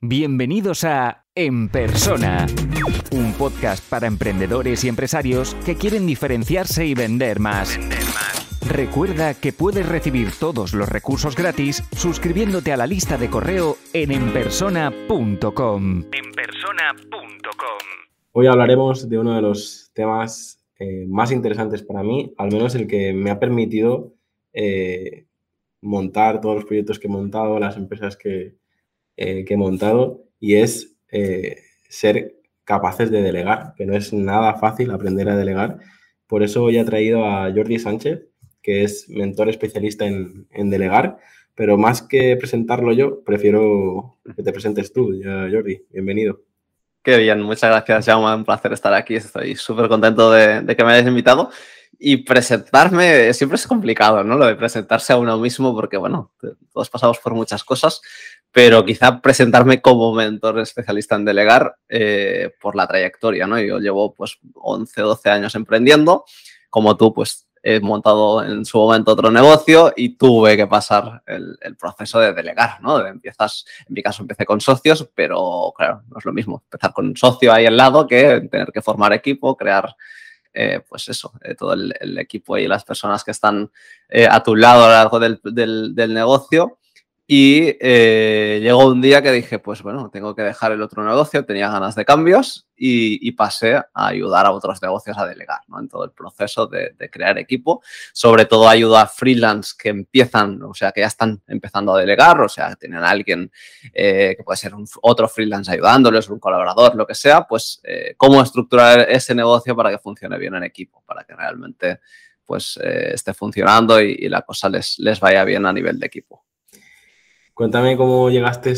Bienvenidos a En Persona, un podcast para emprendedores y empresarios que quieren diferenciarse y vender más. Recuerda que puedes recibir todos los recursos gratis suscribiéndote a la lista de correo en enpersona.com. Enpersona.com. Hoy hablaremos de uno de los temas eh, más interesantes para mí, al menos el que me ha permitido eh, montar todos los proyectos que he montado, las empresas que, eh, que he montado, y es ser capaces de delegar, que no es nada fácil aprender a delegar. Por eso hoy he traído a Jordi Sánchez, que es mentor especialista en, delegar, pero más que presentarlo yo, prefiero que te presentes tú, Jordi. Bienvenido. Qué bien, muchas gracias, Jaume. Un placer estar aquí. Estoy súper contento de, que me hayas invitado. Y presentarme siempre es complicado, ¿no? Lo de presentarse a uno mismo, porque, bueno, todos pasamos por muchas cosas, pero quizá presentarme como mentor especialista en delegar eh, por la trayectoria, ¿no? Yo llevo, pues, 11, 12 años emprendiendo. Como tú, pues, he montado en su momento otro negocio y tuve que pasar el, proceso de delegar, ¿no? Empiezas, en mi caso empecé con socios, pero claro, no es lo mismo empezar con un socio ahí al lado que tener que formar equipo, crear, eh, pues eso, eh, todo el, equipo y las personas que están eh, a tu lado a lo largo del, del negocio. Y eh, llegó un día que dije, pues bueno, tengo que dejar el otro negocio, tenía ganas de cambios y, pasé a ayudar a otros negocios a delegar, ¿no? En todo el proceso de, crear equipo. Sobre todo ayudo a freelance que empiezan, o sea, que ya están empezando a delegar, o sea, tienen a alguien eh, que puede ser un, otro freelance ayudándoles, un colaborador, lo que sea, pues eh, cómo estructurar ese negocio para que funcione bien en equipo, para que realmente pues esté funcionando y, y la cosa les, les vaya bien a nivel de equipo. Cuéntame cómo llegaste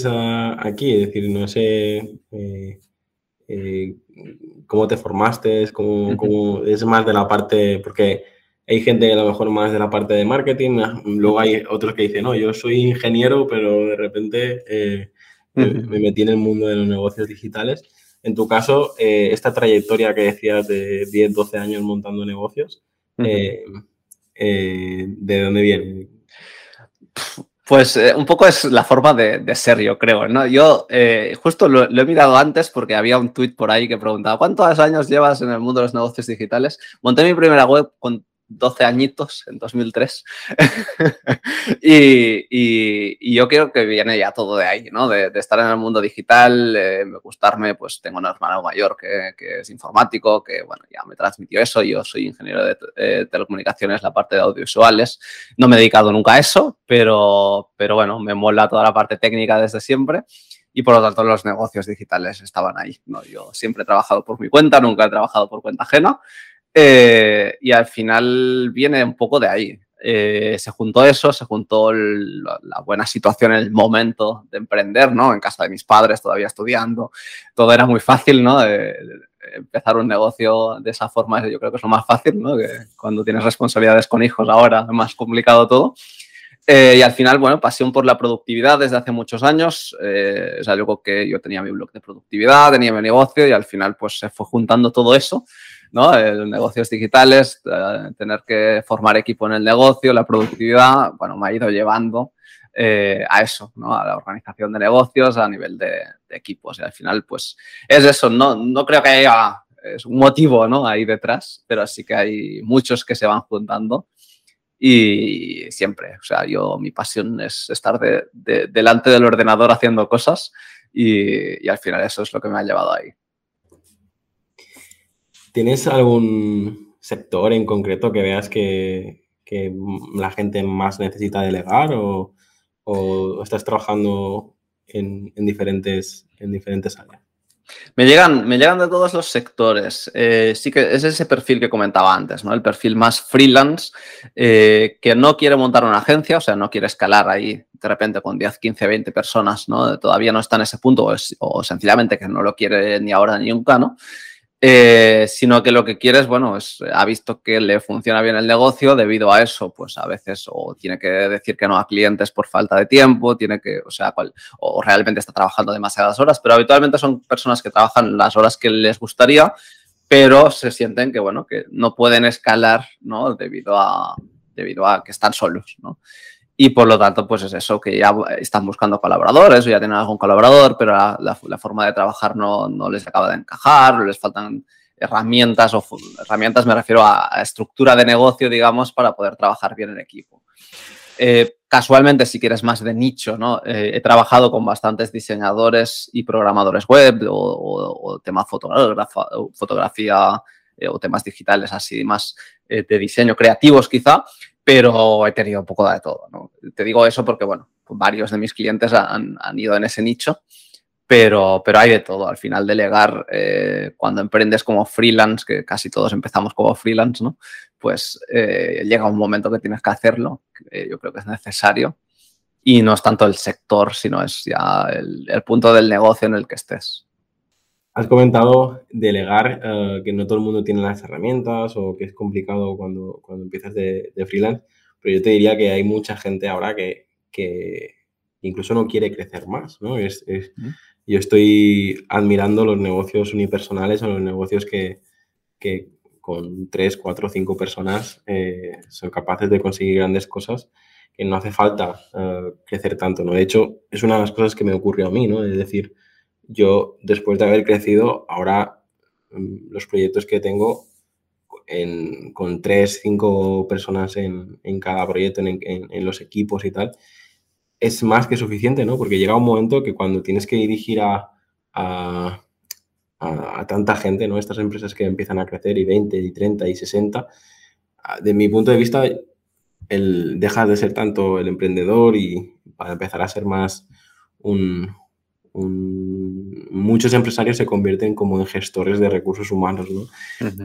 aquí, es decir, no sé eh, eh, cómo te formaste, cómo, es más de la parte, porque hay gente que a lo mejor más de la parte de marketing, luego hay otros que dicen, no, yo soy ingeniero, pero de repente eh, me metí en el mundo de los negocios digitales. En tu caso, esta trayectoria que decías de 10, 12 años montando negocios, ¿de dónde viene? Pues eh, un poco es la forma de, ser, yo creo, ¿no? Yo eh, justo lo, he mirado antes porque había un tweet por ahí que preguntaba ¿cuántos años llevas en el mundo de los negocios digitales? Monté mi primera web con 12 añitos en 2003. y, yo creo que viene ya todo de ahí, ¿no? De, estar en el mundo digital, eh, gustarme, pues tengo un hermano mayor que, es informático, que, bueno, ya me transmitió eso. Yo soy ingeniero de eh, telecomunicaciones, la parte de audiovisuales. No me he dedicado nunca a eso, pero, pero bueno, me mola toda la parte técnica desde siempre y por lo tanto los negocios digitales estaban ahí. ¿no? Yo siempre he trabajado por mi cuenta, nunca he trabajado por cuenta ajena eh, y al final viene un poco de ahí. Eh, se juntó eso, se juntó la buena situación el momento de emprender, ¿no? En casa de mis padres, todavía estudiando. Todo era muy fácil, ¿no? empezar un negocio de esa forma, yo creo que es lo más fácil, ¿no? Que cuando tienes responsabilidades con hijos ahora es más complicado todo. Eh, y al final, bueno, pasión por la productividad desde hace muchos años. es algo que yo tenía mi blog de productividad, tenía mi negocio y al final, pues se fue juntando todo eso ¿no? negocios digitales, tener que formar equipo en el negocio, la productividad, bueno, me ha ido llevando eh, a eso, ¿no? A la organización de negocios a nivel de, equipos. Y al final, pues, es eso. No, no creo que haya es un motivo, ¿no? Ahí detrás, pero sí que hay muchos que se van juntando y siempre, o sea, yo, mi pasión es estar delante del ordenador haciendo cosas y, y al final eso es lo que me ha llevado ahí. ¿Tienes algún sector en concreto que veas que, la gente más necesita delegar o, estás trabajando en, diferentes, en diferentes áreas? Me llegan, me llegan de todos los sectores. Eh, sí que es ese perfil que comentaba antes, ¿no? El perfil más freelance, eh, que no quiere montar una agencia, o sea, no quiere escalar ahí de repente con 10, 15, 20 personas, ¿no? Todavía no está en ese punto, o, o sencillamente que no lo quiere ni ahora ni nunca, ¿no? Eh, sino que lo que quiere es, bueno, es, ha visto que le funciona bien el negocio, debido a eso, pues a veces o tiene que decir que no a clientes por falta de tiempo, tiene que, o sea, o realmente está trabajando demasiadas horas, pero habitualmente son personas que trabajan las horas que les gustaría, pero se sienten que, bueno, que no pueden escalar, ¿no? Debido a, debido a que están solos, ¿no? Y por lo tanto, pues es eso, que ya están buscando colaboradores o ya tienen algún colaborador, pero la, forma de trabajar no, no, les acaba de encajar, o les faltan herramientas, o herramientas me refiero a, estructura de negocio, digamos, para poder trabajar bien en equipo. Eh, casualmente, si quieres más de nicho, ¿no? Eh, he trabajado con bastantes diseñadores y programadores web o, tema fotografía eh, o temas digitales así más de diseño creativos quizá, pero he tenido un poco de todo. ¿no? Te digo eso porque, bueno, varios de mis clientes han, ido en ese nicho, pero, pero hay de todo. Al final, delegar, eh, cuando emprendes como freelance, que casi todos empezamos como freelance, ¿no? Pues eh, llega un momento que tienes que hacerlo, que yo creo que es necesario. Y no es tanto el sector, sino es ya el, el punto del negocio en el que estés. Has comentado delegar, eh, que no todo el mundo tiene las herramientas o que es complicado cuando, cuando empiezas de, freelance, pero yo te diría que hay mucha gente ahora que, que incluso no quiere crecer más, ¿no? Es, yo estoy admirando los negocios unipersonales o los negocios que, que con tres, cuatro, cinco personas eh, son capaces de conseguir grandes cosas que no hace falta eh, crecer tanto, ¿no? De hecho, es una de las cosas que me ocurrió a mí, ¿no? Es decir, yo después de haber crecido, ahora mm, los proyectos que tengo con tres, cinco personas en, cada proyecto, en, los equipos y tal, es más que suficiente, ¿no? Porque llega un momento que cuando tienes que dirigir a, a, tanta gente, ¿no? Estas empresas que empiezan a crecer y 20, y 30, y 60, de mi punto de vista, el, dejas de ser tanto el emprendedor y para empezar a ser más un, muchos empresarios se convierten como en gestores de recursos humanos, ¿no?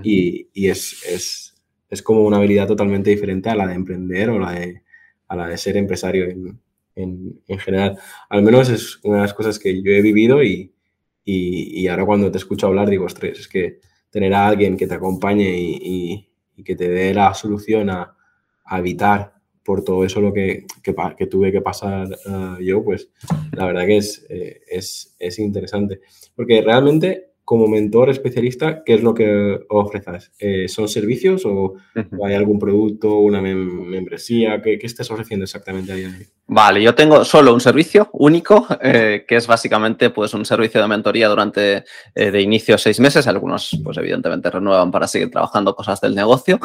Y, es, es, como una habilidad totalmente diferente a la de emprender o la de, a la de ser empresario en, en, general. Al menos es una de las cosas que yo he vivido y, y, ahora cuando te escucho hablar digo, ostras, es que tener a alguien que te acompañe y, que te dé la solución a, a evitar por todo eso lo que, que, tuve que pasar eh, yo, pues la verdad que es, eh, es, es, interesante. Porque realmente como mentor especialista, ¿qué es lo que ofreces? Eh, ¿Son servicios o hay algún producto, una membresía? ¿Qué, ¿Qué, estás ofreciendo exactamente a día de hoy? Vale, yo tengo solo un servicio único, eh, que es básicamente pues, un servicio de mentoría durante eh, de inicio seis meses. Algunos, pues evidentemente, renuevan para seguir trabajando cosas del negocio.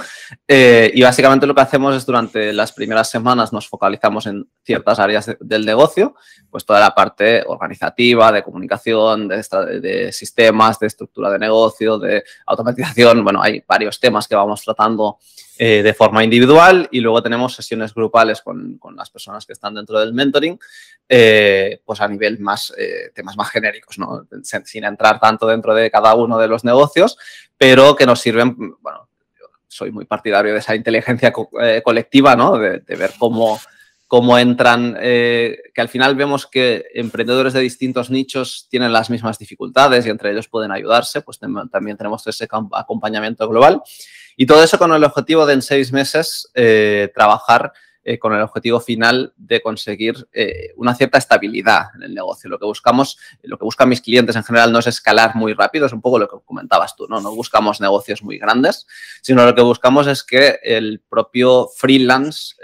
y básicamente lo que hacemos es durante las primeras semanas nos focalizamos en ciertas áreas del negocio, pues toda la parte organizativa, de comunicación, de, de sistemas de estructura de negocio, de automatización. Bueno, hay varios temas que vamos tratando eh, de forma individual y luego tenemos sesiones grupales con, las personas que están dentro del mentoring, eh, pues a nivel más, eh, temas más genéricos, ¿no? sin, entrar tanto dentro de cada uno de los negocios, pero que nos sirven, bueno, soy muy partidario de esa inteligencia colectiva, ¿no? de ver cómo cómo entran, que al final vemos que emprendedores de distintos nichos tienen las mismas dificultades y entre ellos pueden ayudarse, pues también tenemos ese acompañamiento global. Y todo eso con el objetivo de en seis meses eh, trabajar eh, con el objetivo final de conseguir eh, una cierta estabilidad en el negocio. Lo que buscamos, lo que buscan mis clientes en general no es escalar muy rápido, es un poco lo que comentabas tú, ¿no? No buscamos negocios muy grandes, sino lo que buscamos es que el propio freelance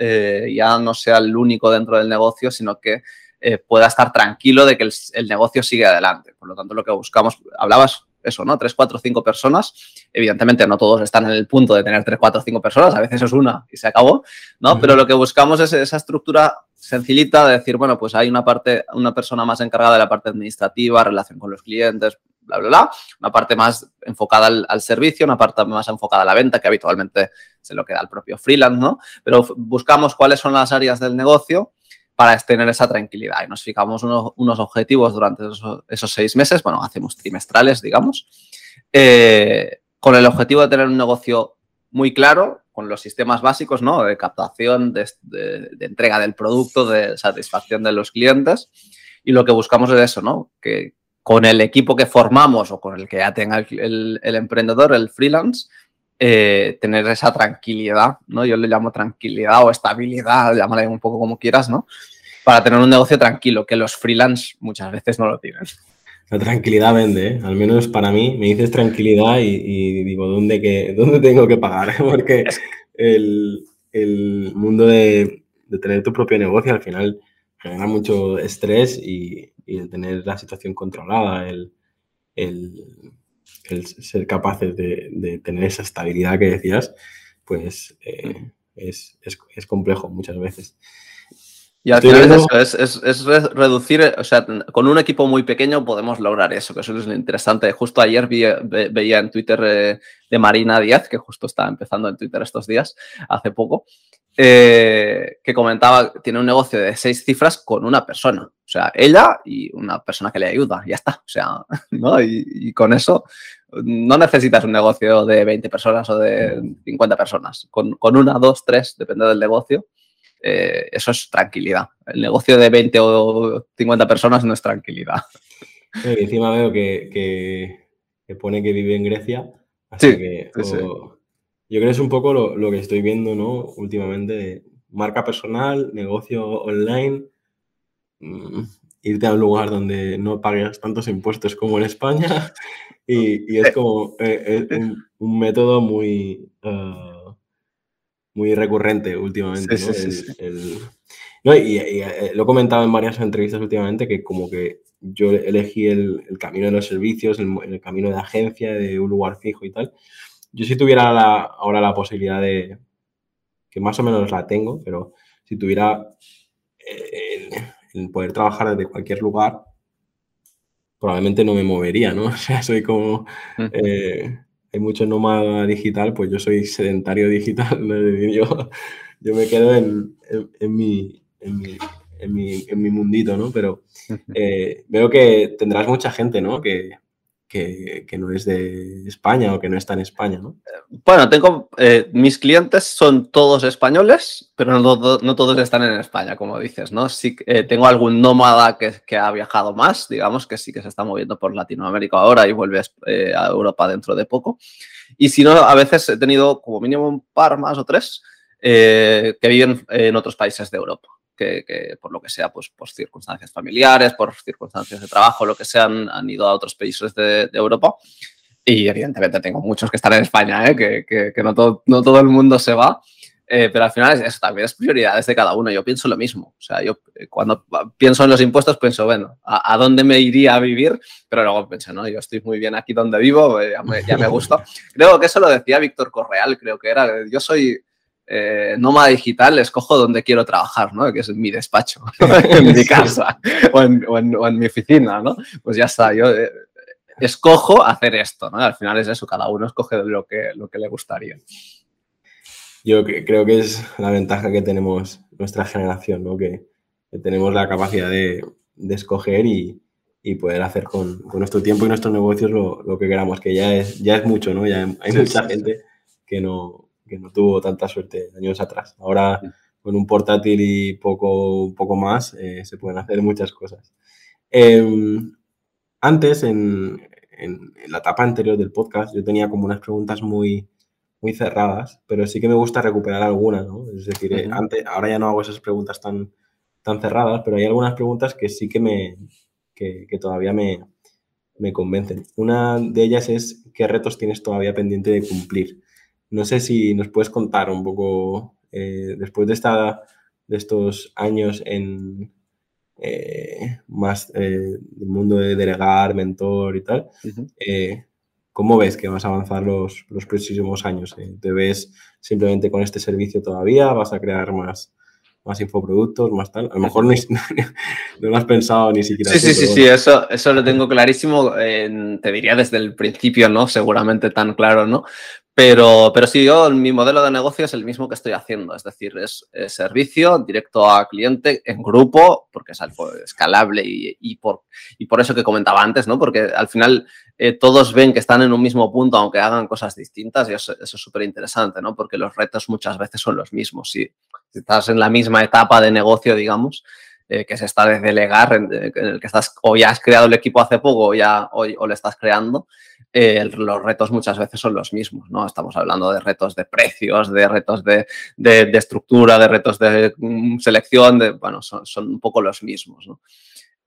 ya no sea el único dentro del negocio, sino que pueda estar tranquilo de que el, el negocio sigue adelante. Por lo tanto, lo que buscamos, hablabas eso, ¿no? Tres, cuatro, cinco personas. Evidentemente no todos están en el punto de tener tres, cuatro, cinco personas, a veces es una y se acabó, ¿no? Pero lo que buscamos es esa estructura sencillita de decir, bueno, pues hay una parte, una persona más encargada de la parte administrativa, relación con los clientes, bla, bla, bla, una parte más enfocada al, al, servicio, una parte más enfocada a la venta, que habitualmente se lo queda al propio freelance, ¿no? Pero buscamos cuáles son las áreas del negocio para tener esa tranquilidad. Y nos fijamos unos, objetivos durante esos, seis meses, bueno, hacemos trimestrales, digamos, eh, con el objetivo de tener un negocio muy claro, con los sistemas básicos, ¿no? De captación, de, entrega del producto, de satisfacción de los clientes. Y lo que buscamos es eso, ¿no? Que con el equipo que formamos o con el que ya tenga el, emprendedor, el freelance, eh, tener esa tranquilidad, ¿no? Yo le llamo tranquilidad o estabilidad, llámale un poco como quieras, ¿no? Para tener un negocio tranquilo, que los freelance muchas veces no lo tienen. La tranquilidad vende, ¿eh? al menos para mí. Me dices tranquilidad y, digo, ¿dónde, que, ¿dónde tengo que pagar? Porque el, el mundo de, tener tu propio negocio al final genera mucho estrés y, y tener la situación controlada, el, ser capaces de, tener esa estabilidad que decías, pues eh, es, complejo muchas veces. Y al final es eso, es, reducir, o sea, con un equipo muy pequeño podemos lograr eso, que eso es lo interesante. Justo ayer veía en Twitter eh, de Marina Díaz, que justo está empezando en Twitter estos días, hace poco, eh, que comentaba, tiene un negocio de seis cifras con una persona, o sea, ella y una persona que le ayuda, ya está, o sea, ¿no? Y, con eso no necesitas un negocio de 20 personas o de 50 personas, con, con una, dos, tres, depende del negocio eh, eso es tranquilidad. El negocio de 20 o 50 personas no es tranquilidad. encima veo que, pone que vive en Grecia. Así sí, que, Yo creo que es un poco lo, que estoy viendo ¿no? últimamente marca personal, negocio online, mm, irte a un lugar donde no pagues tantos impuestos como en España y, es como eh, un, método muy... Muy recurrente últimamente. ¿no? y, eh, lo he comentado en varias entrevistas últimamente que como que yo elegí el, camino de los servicios, el, camino de agencia, de un lugar fijo y tal. Yo si tuviera ahora la posibilidad de, que más o menos la tengo, pero si tuviera eh, el, poder trabajar desde cualquier lugar, probablemente no me movería, ¿no? O sea, soy como hay mucho nómada digital, pues yo soy sedentario digital, yo, yo me quedo en, en, mi, en, mi, en, mi, en, mi, mundito, ¿no? Pero eh, veo que tendrás mucha gente, ¿no? Que, que, no es de España o que no está en España, ¿no? Bueno, tengo, eh, mis clientes son todos españoles, pero no, no, todos están en España, como dices, ¿no? Sí, eh, tengo algún nómada que, ha viajado más, digamos, que sí que se está moviendo por Latinoamérica ahora y vuelve eh, a Europa dentro de poco. Y si no, a veces he tenido como mínimo un par más o tres que viven en otros países de Europa que, por lo que sea, pues por circunstancias familiares, por circunstancias de trabajo, lo que sean, han ido a otros países de, Europa. Y evidentemente tengo muchos que están en España, ¿eh? que, que, no, todo, no todo el mundo se va. Eh, pero al final eso también es prioridades de cada uno. Yo pienso lo mismo. O sea, yo eh, cuando pienso en los impuestos pienso, bueno, ¿a, dónde me iría a vivir? Pero luego pienso, no, yo estoy muy bien aquí donde vivo, ya me, ya me gusta. Creo que eso lo decía Víctor Correal, creo que era. Yo soy eh, nómada digital, escojo donde quiero trabajar, ¿no? Que es en mi despacho, en mi casa o en, mi oficina, ¿no? Pues ya está, yo eh, escojo hacer esto, ¿no? Al final es eso, cada uno escoge lo que, lo que le gustaría. Yo creo que es la ventaja que tenemos nuestra generación, ¿no? Que, tenemos la capacidad de, escoger y, poder hacer con, nuestro tiempo y nuestros negocios lo, que queramos, que ya es, ya es mucho, ¿no? Ya hay mucha gente que no, que no tuvo tanta suerte años atrás. Ahora con un portátil y poco, un poco más eh, se pueden hacer muchas cosas. Em, antes, en, en, la etapa anterior del podcast, yo tenía como unas preguntas muy, muy cerradas, pero sí que me gusta recuperar algunas, ¿no? Es decir, eh, antes, ahora ya no hago esas preguntas tan, tan cerradas, pero hay algunas preguntas que sí que me que, que todavía me, me convencen. Una de ellas es qué retos tienes todavía pendiente de cumplir. No sé si nos puedes contar un poco, eh, después de, esta, de estos años en eh, más eh, el mundo de delegar, mentor y tal, ¿cómo ves que vas a avanzar los, los próximos años? ¿Te ves simplemente con este servicio todavía? ¿Vas a crear más, más infoproductos, más tal. A lo mejor no, lo has pensado ni siquiera. Sí, sí, sí, sí, eso, eso lo tengo clarísimo. te diría desde el principio, ¿no? Seguramente tan claro, ¿no? Pero, pero sí, yo, mi modelo de negocio es el mismo que estoy haciendo, es decir, es, servicio directo a cliente en grupo, porque es algo escalable y, y, por, y por eso que comentaba antes, ¿no? Porque al final eh, todos ven que están en un mismo punto, aunque hagan cosas distintas, y eso, es súper interesante, ¿no? Porque los retos muchas veces son los mismos. Si, estás en la misma etapa de negocio, digamos, eh, que se está de delegar, en, el que estás o ya has creado el equipo hace poco o ya o, o le estás creando, eh, los retos muchas veces son los mismos, ¿no? Estamos hablando de retos de precios, de retos de, de, estructura, de retos de mm, selección, de, bueno, son, son, un poco los mismos, ¿no?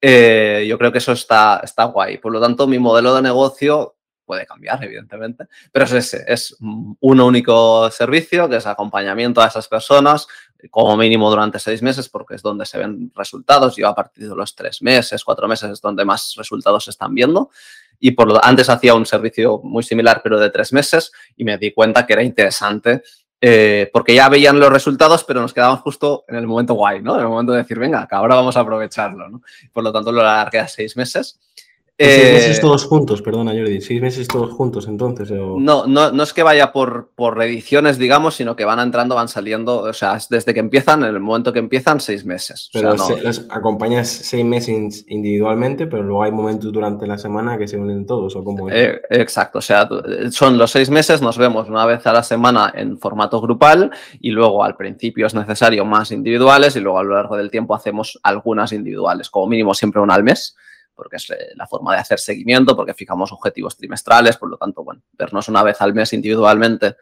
Eh, yo creo que eso está, está guay. Por lo tanto, mi modelo de negocio puede cambiar, evidentemente, pero es ese, es un único servicio que es acompañamiento a esas personas, como mínimo durante seis meses, porque es donde se ven resultados. Yo a partir de los tres meses, cuatro meses es donde más resultados se están viendo. Y por lo antes hacía un servicio muy similar, pero de tres meses, y me di cuenta que era interesante eh, porque ya veían los resultados, pero nos quedaban justo en el momento guay, ¿no? En el momento de decir, venga, que ahora vamos a aprovecharlo, ¿no? Por lo tanto, lo alargué a seis meses seis meses eh, todos juntos, perdona Jordi, seis meses todos juntos entonces. No, no, no es que vaya por, por ediciones, digamos, sino que van entrando, van saliendo, o sea, desde que empiezan, en el momento que empiezan, seis meses. Pero los acompañas seis meses individualmente, pero luego hay momentos durante la semana que se unen todos, ¿o cómo eh, exacto, o sea, son los seis meses, nos vemos una vez a la semana en formato grupal y luego al principio es necesario más individuales y luego a lo largo del tiempo hacemos algunas individuales, como mínimo siempre una al mes porque es eh, la forma de hacer seguimiento, porque fijamos objetivos trimestrales, por lo tanto, bueno, vernos una vez al mes individualmente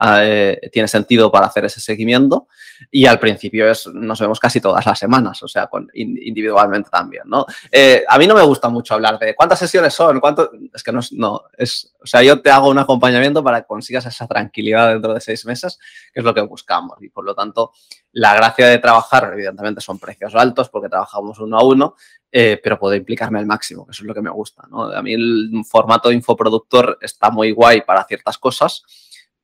eh, tiene sentido para hacer ese seguimiento y al principio es, nos vemos casi todas las semanas, o sea, individualmente también, ¿no? Eh, a mí no me gusta mucho hablar de cuántas sesiones son, cuánto, es que no, no, es, o sea, yo te hago un acompañamiento para que consigas esa tranquilidad dentro de seis meses, que es lo que buscamos y por lo tanto la gracia de trabajar, evidentemente son precios altos porque trabajamos uno a uno, eh, pero puedo implicarme al máximo, que eso es lo que me gusta, ¿no? A mí el formato infoproductor está muy guay para ciertas cosas,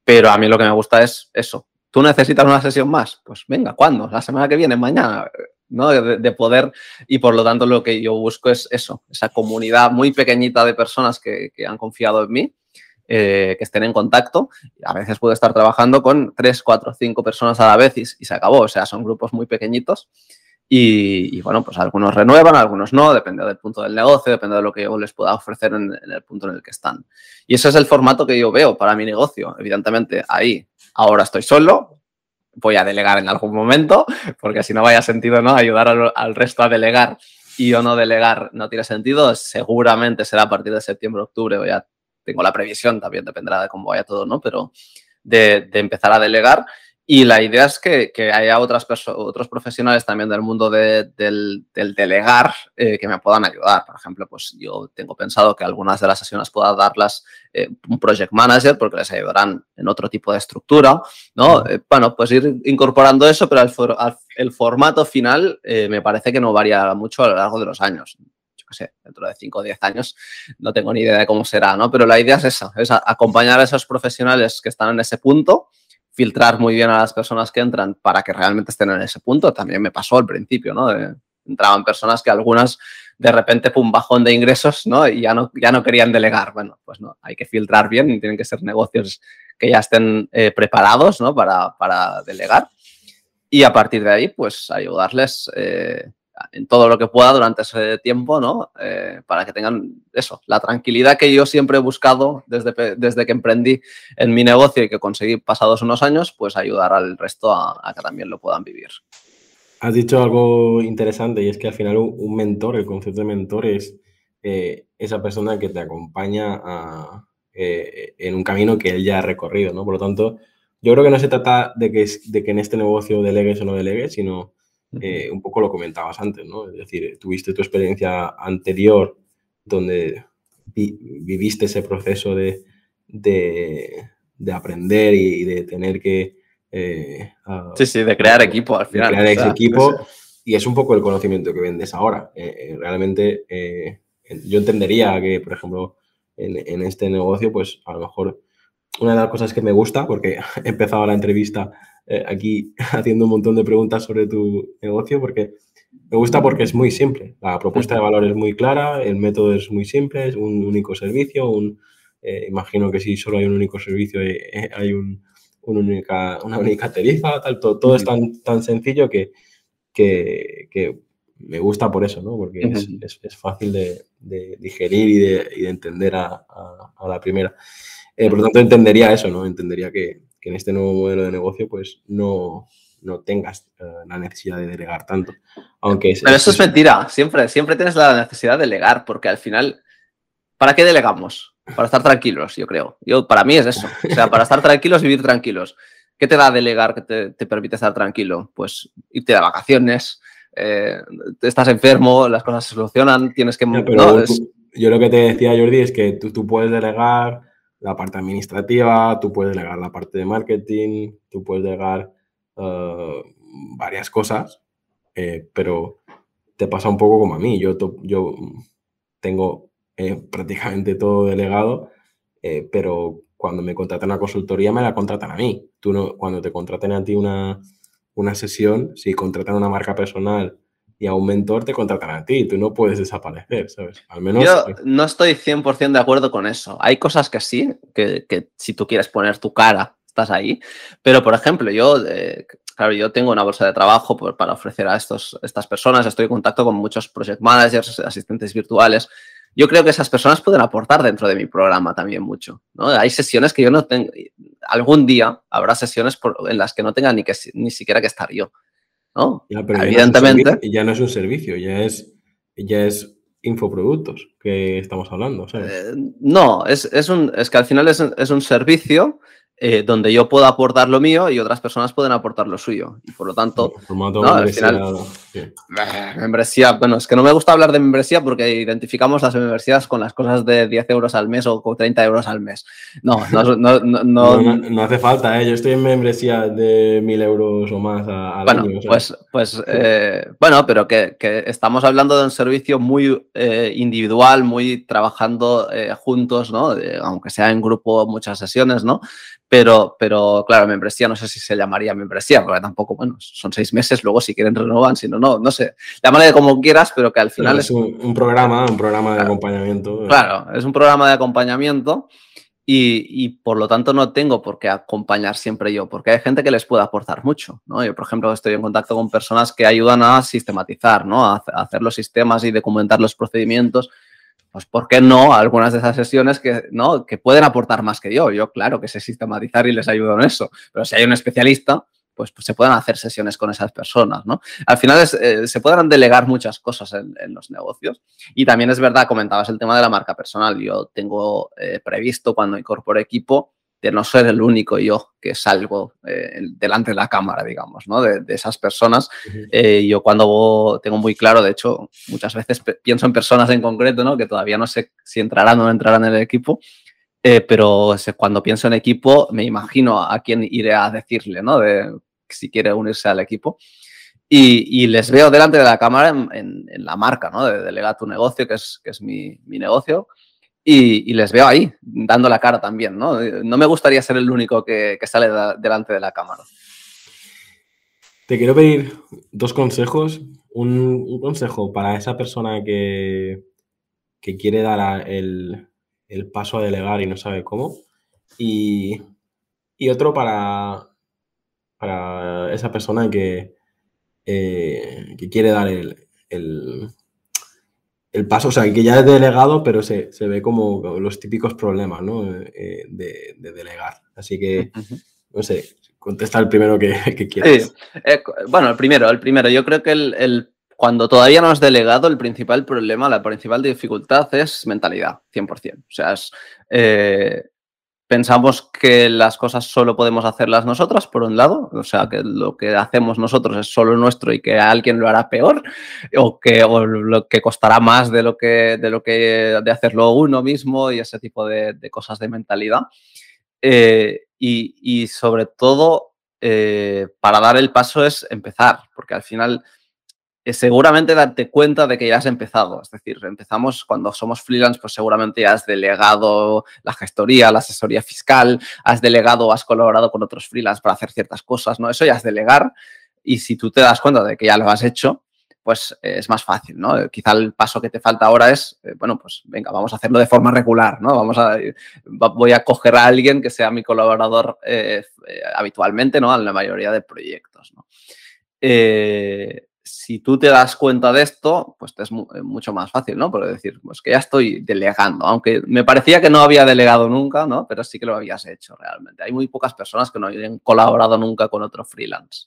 pero a mí lo que me gusta es eso. ¿Tú necesitas una sesión más? Pues venga, ¿cuándo? La semana que viene, mañana, ¿no? De, poder. Y por lo tanto, lo que yo busco es eso, esa comunidad muy pequeñita de personas que, han confiado en mí. Eh, que estén en contacto. A veces puedo estar trabajando con tres, cuatro, cinco personas a la vez y, y, se acabó. O sea, son grupos muy pequeñitos y, bueno, pues algunos renuevan, algunos no, depende del punto del negocio, depende de lo que yo les pueda ofrecer en, el punto en el que están. Y ese es el formato que yo veo para mi negocio. Evidentemente, ahí ahora estoy solo, voy a delegar en algún momento, porque si no vaya sentido no ayudar al, resto a delegar y yo no delegar no tiene sentido. Seguramente será a partir de septiembre, octubre, o ya tengo la previsión, también dependerá de cómo vaya todo, ¿no? Pero de, de empezar a delegar y la idea es que, haya otras otros profesionales también del mundo del, delegar eh, que me puedan ayudar. Por ejemplo, pues yo tengo pensado que algunas de las sesiones pueda darlas eh, un project manager porque les ayudarán en otro tipo de estructura, ¿no? Eh, bueno, pues ir incorporando eso, pero el, formato final me parece que no varía mucho a lo largo de los años yo qué sé, dentro de 5 o 10 años, no tengo ni idea de cómo será, ¿no? Pero la idea es esa, es acompañar a esos profesionales que están en ese punto filtrar muy bien a las personas que entran para que realmente estén en ese punto. También me pasó al principio, ¿no? entraban personas que algunas de repente, pum, bajón de ingresos, ¿no? Y ya no, ya no querían delegar. Bueno, pues no, hay que filtrar bien y tienen que ser negocios que ya estén eh, preparados, ¿no? Para, para, delegar. Y a partir de ahí, pues ayudarles eh, en todo lo que pueda durante ese tiempo, ¿no? Eh, para que tengan eso, la tranquilidad que yo siempre he buscado desde, desde que emprendí en mi negocio y que conseguí pasados unos años, pues ayudar al resto a, que también lo puedan vivir. Has dicho algo interesante y es que al final un, mentor, el concepto de mentor es eh, esa persona que te acompaña eh, en un camino que él ya ha recorrido, ¿no? Por lo tanto, yo creo que no se trata de que, de que en este negocio delegues o no delegues, sino eh, un poco lo comentabas antes, ¿no? Es decir, tuviste tu experiencia anterior donde viviste ese proceso de, de, aprender y de tener que... Eh, sí, sí, de crear equipo al final. crear ese equipo y es un poco el conocimiento que vendes ahora. Eh, realmente yo entendería que, por ejemplo, en, en, este negocio, pues a lo mejor una de las cosas que me gusta, porque he empezado la entrevista eh, aquí haciendo un montón de preguntas sobre tu negocio porque me gusta porque es muy simple. La propuesta de valor es muy clara, el método es muy simple, es un único servicio. Un, eh, imagino que si solo hay un único servicio eh, hay un, única, una única tarifa, tal, todo, es tan, tan sencillo que, que, me gusta por eso, ¿no? porque es, es, fácil de, de, digerir y de, y de entender a, a, la primera. por lo tanto, entendería eso, ¿no? Entendería que, que en este nuevo modelo de negocio pues no, no tengas eh, la necesidad de delegar tanto. Aunque Pero eso es mentira, siempre, siempre tienes la necesidad de delegar, porque al final, ¿para qué delegamos? Para estar tranquilos, yo creo. Yo, para mí es eso, o sea, para estar tranquilos, vivir tranquilos. ¿Qué te da delegar que te, permite estar tranquilo? Pues irte de vacaciones, eh, estás enfermo, las cosas se solucionan, tienes que... Yo lo que te decía, Jordi, es que tú, tú puedes delegar la parte administrativa, tú puedes delegar la parte de marketing, tú puedes delegar eh, varias cosas, eh, pero te pasa un poco como a mí. Yo, yo tengo eh, prácticamente todo delegado, pero cuando me contratan a consultoría me la contratan a mí. Tú no, cuando te contraten a ti una, una sesión, si contratan una marca personal y a un mentor, te contratan a ti. Tú no puedes desaparecer, ¿sabes? Al menos... Yo no estoy 100% de acuerdo con eso. Hay cosas que sí, que, que si tú quieres poner tu cara estás ahí. Pero, por ejemplo, yo, eh, claro, yo tengo una bolsa de trabajo para ofrecer a estos, estas personas, estoy en contacto con muchos project managers, asistentes virtuales. Yo creo que esas personas pueden aportar dentro de mi programa también mucho. ¿no? Hay sesiones que yo no tengo, algún día habrá sesiones en las que no tenga ni, que, ni siquiera que estar yo. ¿No? Evidentemente. Ya no, es un servicio, ya es, ya es infoproductos que estamos hablando. Eh, no, es, es, un, es que al final es, es un servicio eh, donde yo puedo aportar lo mío y otras personas pueden aportar lo suyo. Y por lo tanto, al final, membresía, bueno, es que no me gusta hablar de membresía porque identificamos las membresías con las cosas de 10 euros al mes o con 30 euros al mes. No, no, no, no, no hace falta, ¿eh? yo estoy en membresía de 1000 euros o más al bueno, Pues, pues eh, bueno, pero que, que, estamos hablando de un servicio muy eh, individual, muy trabajando juntos, ¿no? aunque sea en grupo muchas sesiones, ¿no? Pero, pero claro, membresía no sé si se llamaría membresía, porque tampoco, bueno, son seis meses, luego si quieren renovan, si no, no, no sé. Llámale como quieras, pero que al final es, un, programa, un programa de acompañamiento. Claro, es un programa de acompañamiento y, y, por lo tanto no tengo por qué acompañar siempre yo, porque hay gente que les puede aportar mucho, ¿no? Yo, por ejemplo, estoy en contacto con personas que ayudan a sistematizar, ¿no? A hacer los sistemas y documentar los procedimientos pues ¿por qué no algunas de esas sesiones que, ¿no? que pueden aportar más que yo? Yo, claro, que sé sistematizar y les ayudo en eso, pero si hay un especialista, pues, pues se pueden hacer sesiones con esas personas, ¿no? Al final eh, se pueden delegar muchas cosas en, los negocios y también es verdad, comentabas el tema de la marca personal, yo tengo eh, previsto cuando incorpore equipo de no ser el único yo que salgo eh, delante de la cámara, digamos, ¿no? De, esas personas. Eh, yo cuando tengo muy claro, de hecho, muchas veces pienso en personas en concreto, ¿no? Que todavía no sé si entrarán o no entrarán en el equipo, eh, pero cuando pienso en equipo me imagino a quién iré a decirle, ¿no? De si quiere unirse al equipo. Y, les veo delante de la cámara en, la marca, ¿no? De Delega tu negocio, que es, que es mi, mi negocio y, les veo ahí, dando la cara también, ¿no? No me gustaría ser el único que, sale delante de la cámara. Te quiero pedir dos consejos. Un, consejo para esa persona que, que quiere dar el, paso a delegar y no sabe cómo. Y, otro para, para esa persona que, eh, que quiere dar el, el paso, o sea, que ya es delegado, pero se, ve como los típicos problemas, ¿no? Eh, de, delegar. Así que, no sé, contesta el primero que, que quieras. Eh, bueno, el primero, el primero. Yo creo que el, cuando todavía no has delegado, el principal problema, la principal dificultad es mentalidad, 100%. O sea, es, eh, pensamos que las cosas solo podemos hacerlas nosotras, por un lado, o sea, que lo que hacemos nosotros es solo nuestro y que alguien lo hará peor, o que lo que costará más de lo que, de lo que de hacerlo uno mismo y ese tipo de, cosas de mentalidad. Eh, y, sobre todo, eh, para dar el paso es empezar, porque al final seguramente darte cuenta de que ya has empezado. Es decir, empezamos cuando somos freelance, pues seguramente has delegado la gestoría, la asesoría fiscal, has delegado, has colaborado con otros freelance para hacer ciertas cosas, ¿no? Eso ya es delegar y si tú te das cuenta de que ya lo has hecho, pues es más fácil, ¿no? Quizá el paso que te falta ahora es, eh, bueno, pues venga, vamos a hacerlo de forma regular, ¿no? Vamos a, voy a coger a alguien que sea mi colaborador eh, eh, habitualmente, ¿no? En la mayoría de proyectos. Si tú te das cuenta de esto, pues es eh, mucho más fácil, ¿no? Por decir, pues que ya estoy delegando, aunque me parecía que no había delegado nunca, ¿no? Pero sí que lo habías hecho realmente. Hay muy pocas personas que no hayan colaborado nunca con otro freelance.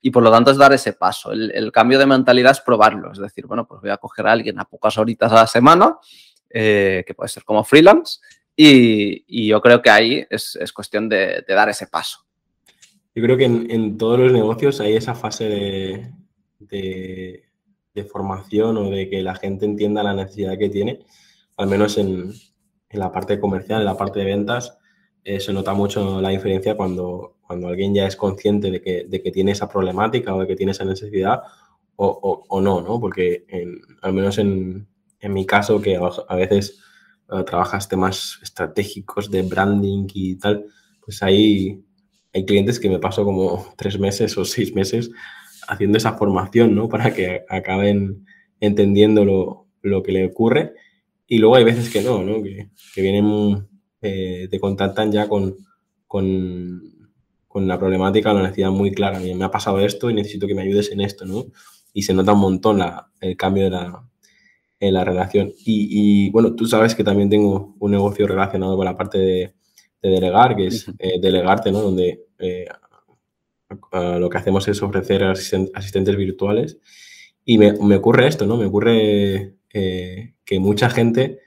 Y por lo tanto es dar ese paso. El, cambio de mentalidad es probarlo. Es decir, bueno, pues voy a coger a alguien a pocas horitas a la semana, eh, que puede ser como freelance, y, yo creo que ahí es, cuestión de, dar ese paso. Yo creo que en todos los negocios hay esa fase de, de, formación o de que la gente entienda la necesidad que tiene, al menos en, la parte comercial, en la parte de ventas, eh, se nota mucho la diferencia cuando, cuando alguien ya es consciente de que, de que tiene esa problemática o de que tiene esa necesidad o, o, no, ¿no? Porque al menos en, en, mi caso, que a, veces eh, trabajas temas estratégicos de branding y tal, pues hay, hay clientes que me paso como tres meses o seis meses haciendo esa formación, ¿no? Para que acaben entendiendo lo, lo que le ocurre. Y luego hay veces que no, ¿no? Que, que vienen, eh, te contactan ya con, con, con, la problemática la necesidad muy clara. me ha pasado esto y necesito que me ayudes en esto, ¿no? Y se nota un montón la, el cambio de la, en la relación. Y, y, bueno, tú sabes que también tengo un negocio relacionado con la parte de, de delegar, que es eh, delegarte, ¿no? Donde eh, lo que hacemos es ofrecer asistentes virtuales. Y me, me, ocurre esto, ¿no? Me ocurre eh, que mucha gente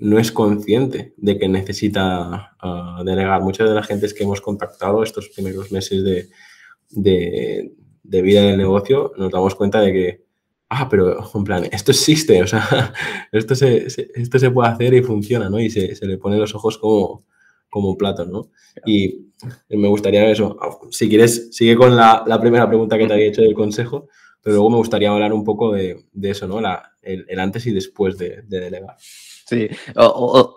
no es consciente de que necesita ah, delegar. Muchas de las gentes que hemos contactado estos primeros meses de, de, de vida del negocio, nos damos cuenta de que ah, pero en plan, esto existe, o sea, esto se, esto se puede hacer y funciona, ¿no? Y se, se le pone los ojos como, como plato, ¿no? Y me gustaría eso. Si quieres, sigue con la, primera pregunta que te había hecho del consejo, pero luego me gustaría hablar un poco de, eso, ¿no? La, el, antes y después de, delegar. Sí,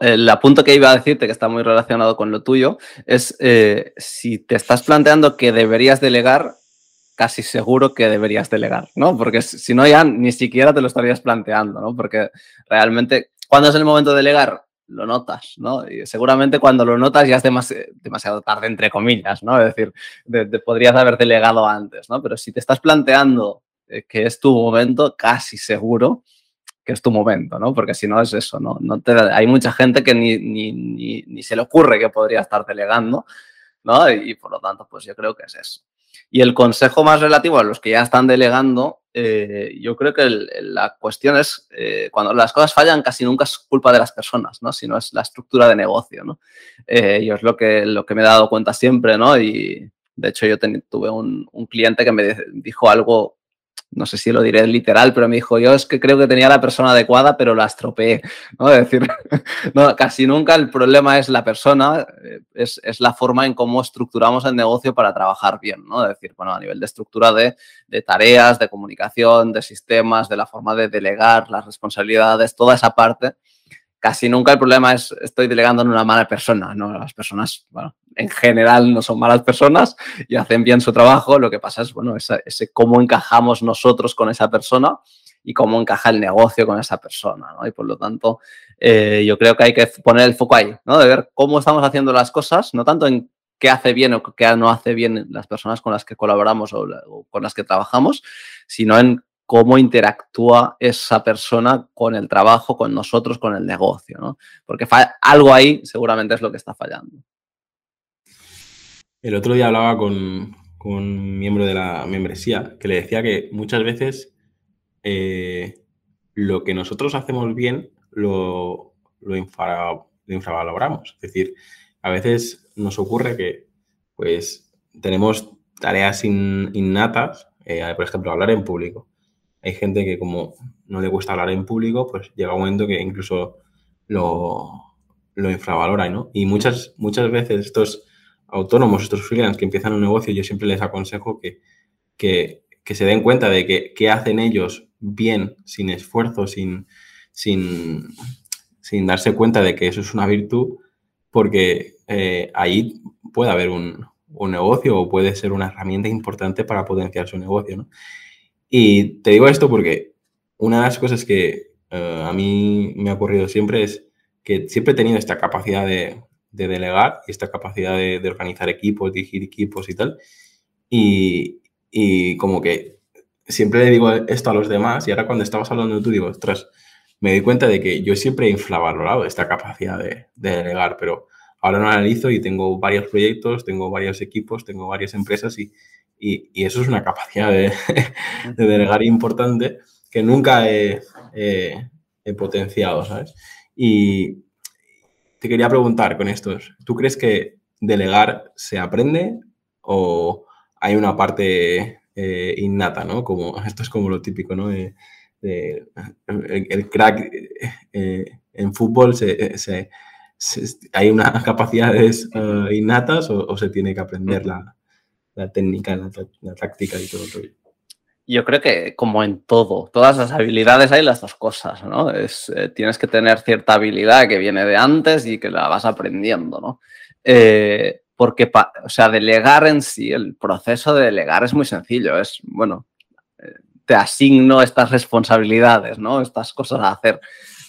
el apunto que iba a decirte, que está muy relacionado con lo tuyo, es eh, si te estás planteando que deberías delegar, casi seguro que deberías delegar, ¿no? Porque si no, ya ni siquiera te lo estarías planteando, ¿no? Porque realmente, ¿cuándo es el momento de delegar? Lo notas, ¿no? Y seguramente cuando lo notas ya es demasiado, tarde, entre comillas, ¿no? Es decir, podrías haber delegado antes, ¿no? Pero si te estás planteando eh, que es tu momento, casi seguro que es tu momento, ¿no? Porque si no es eso, ¿no? no te, hay mucha gente que ni, ni, ni, se le ocurre que podría estar delegando, ¿no? y por lo tanto, pues yo creo que es eso. Y el consejo más relativo a los que ya están delegando, eh, yo creo que la cuestión es, eh, cuando las cosas fallan, casi nunca es culpa de las personas, ¿no? sino es la estructura de negocio. ¿no? Eh, y es lo que, lo que me he dado cuenta siempre, ¿no? y de hecho yo tuve un, cliente que me dijo algo no sé si lo diré literal, pero me dijo, yo es que creo que tenía la persona adecuada, pero la estropeé, ¿no? Es decir, no, casi nunca el problema es la persona, eh, es, es, la forma en cómo estructuramos el negocio para trabajar bien, ¿no? Es decir, bueno, a nivel de estructura de, de tareas, de comunicación, de sistemas, de la forma de delegar las responsabilidades, toda esa parte, casi nunca el problema es estoy delegando en una mala persona, ¿no? Las personas, bueno, en general no son malas personas y hacen bien su trabajo. Lo que pasa es, bueno, ese, cómo encajamos nosotros con esa persona y cómo encaja el negocio con esa persona, ¿no? Y por lo tanto, eh, yo creo que hay que poner el foco ahí, ¿no? De ver cómo estamos haciendo las cosas, no tanto en qué hace bien o qué no hace bien las personas con las que colaboramos o, o con las que trabajamos, sino en cómo interactúa esa persona con el trabajo, con nosotros, con el negocio, ¿no? Porque algo ahí seguramente es lo que está fallando. El otro día hablaba con, un miembro de la membresía que le decía que muchas veces eh, lo que nosotros hacemos bien lo, lo, infravaloramos. Es decir, a veces nos ocurre que pues tenemos tareas innatas, eh, por ejemplo, hablar en público. Hay gente que como no le gusta hablar en público, pues llega un momento que incluso lo, lo infravalora, ¿no? Y muchas, muchas veces estos autónomos, estos freelance que empiezan un negocio, yo siempre les aconsejo que, que, se den cuenta de que, qué hacen ellos bien, sin esfuerzo, sin, sin, sin, darse cuenta de que eso es una virtud, porque eh, ahí puede haber un, un, negocio o puede ser una herramienta importante para potenciar su negocio. ¿no? Y te digo esto porque una de las cosas que eh, a mí me ha ocurrido siempre es que siempre he tenido esta capacidad de, de delegar esta capacidad de, organizar equipos, dirigir equipos y tal. Y, y, como que siempre le digo esto a los demás y ahora cuando estabas hablando tú digo, ostras, me doy cuenta de que yo siempre he infravalorado esta capacidad de, delegar, pero ahora lo analizo y tengo varios proyectos, tengo varios equipos, tengo varias empresas y, y, y eso es una capacidad de, de, delegar importante que nunca he, he potenciado, ¿sabes? Y, te quería preguntar con estos, ¿tú crees que delegar se aprende o hay una parte eh, innata, ¿no? Como, esto es como lo típico, ¿no? el, crack eh, en fútbol se, ¿hay unas capacidades uh, innatas o, se tiene que aprender la, técnica, la, táctica y todo ello? Yo creo que como en todo, todas las habilidades hay las dos cosas, ¿no? Es, eh, tienes que tener cierta habilidad que viene de antes y que la vas aprendiendo, ¿no? Eh, porque, o sea, delegar en sí, el proceso de delegar es muy sencillo, es, bueno, eh, te asigno estas responsabilidades, ¿no? Estas cosas a hacer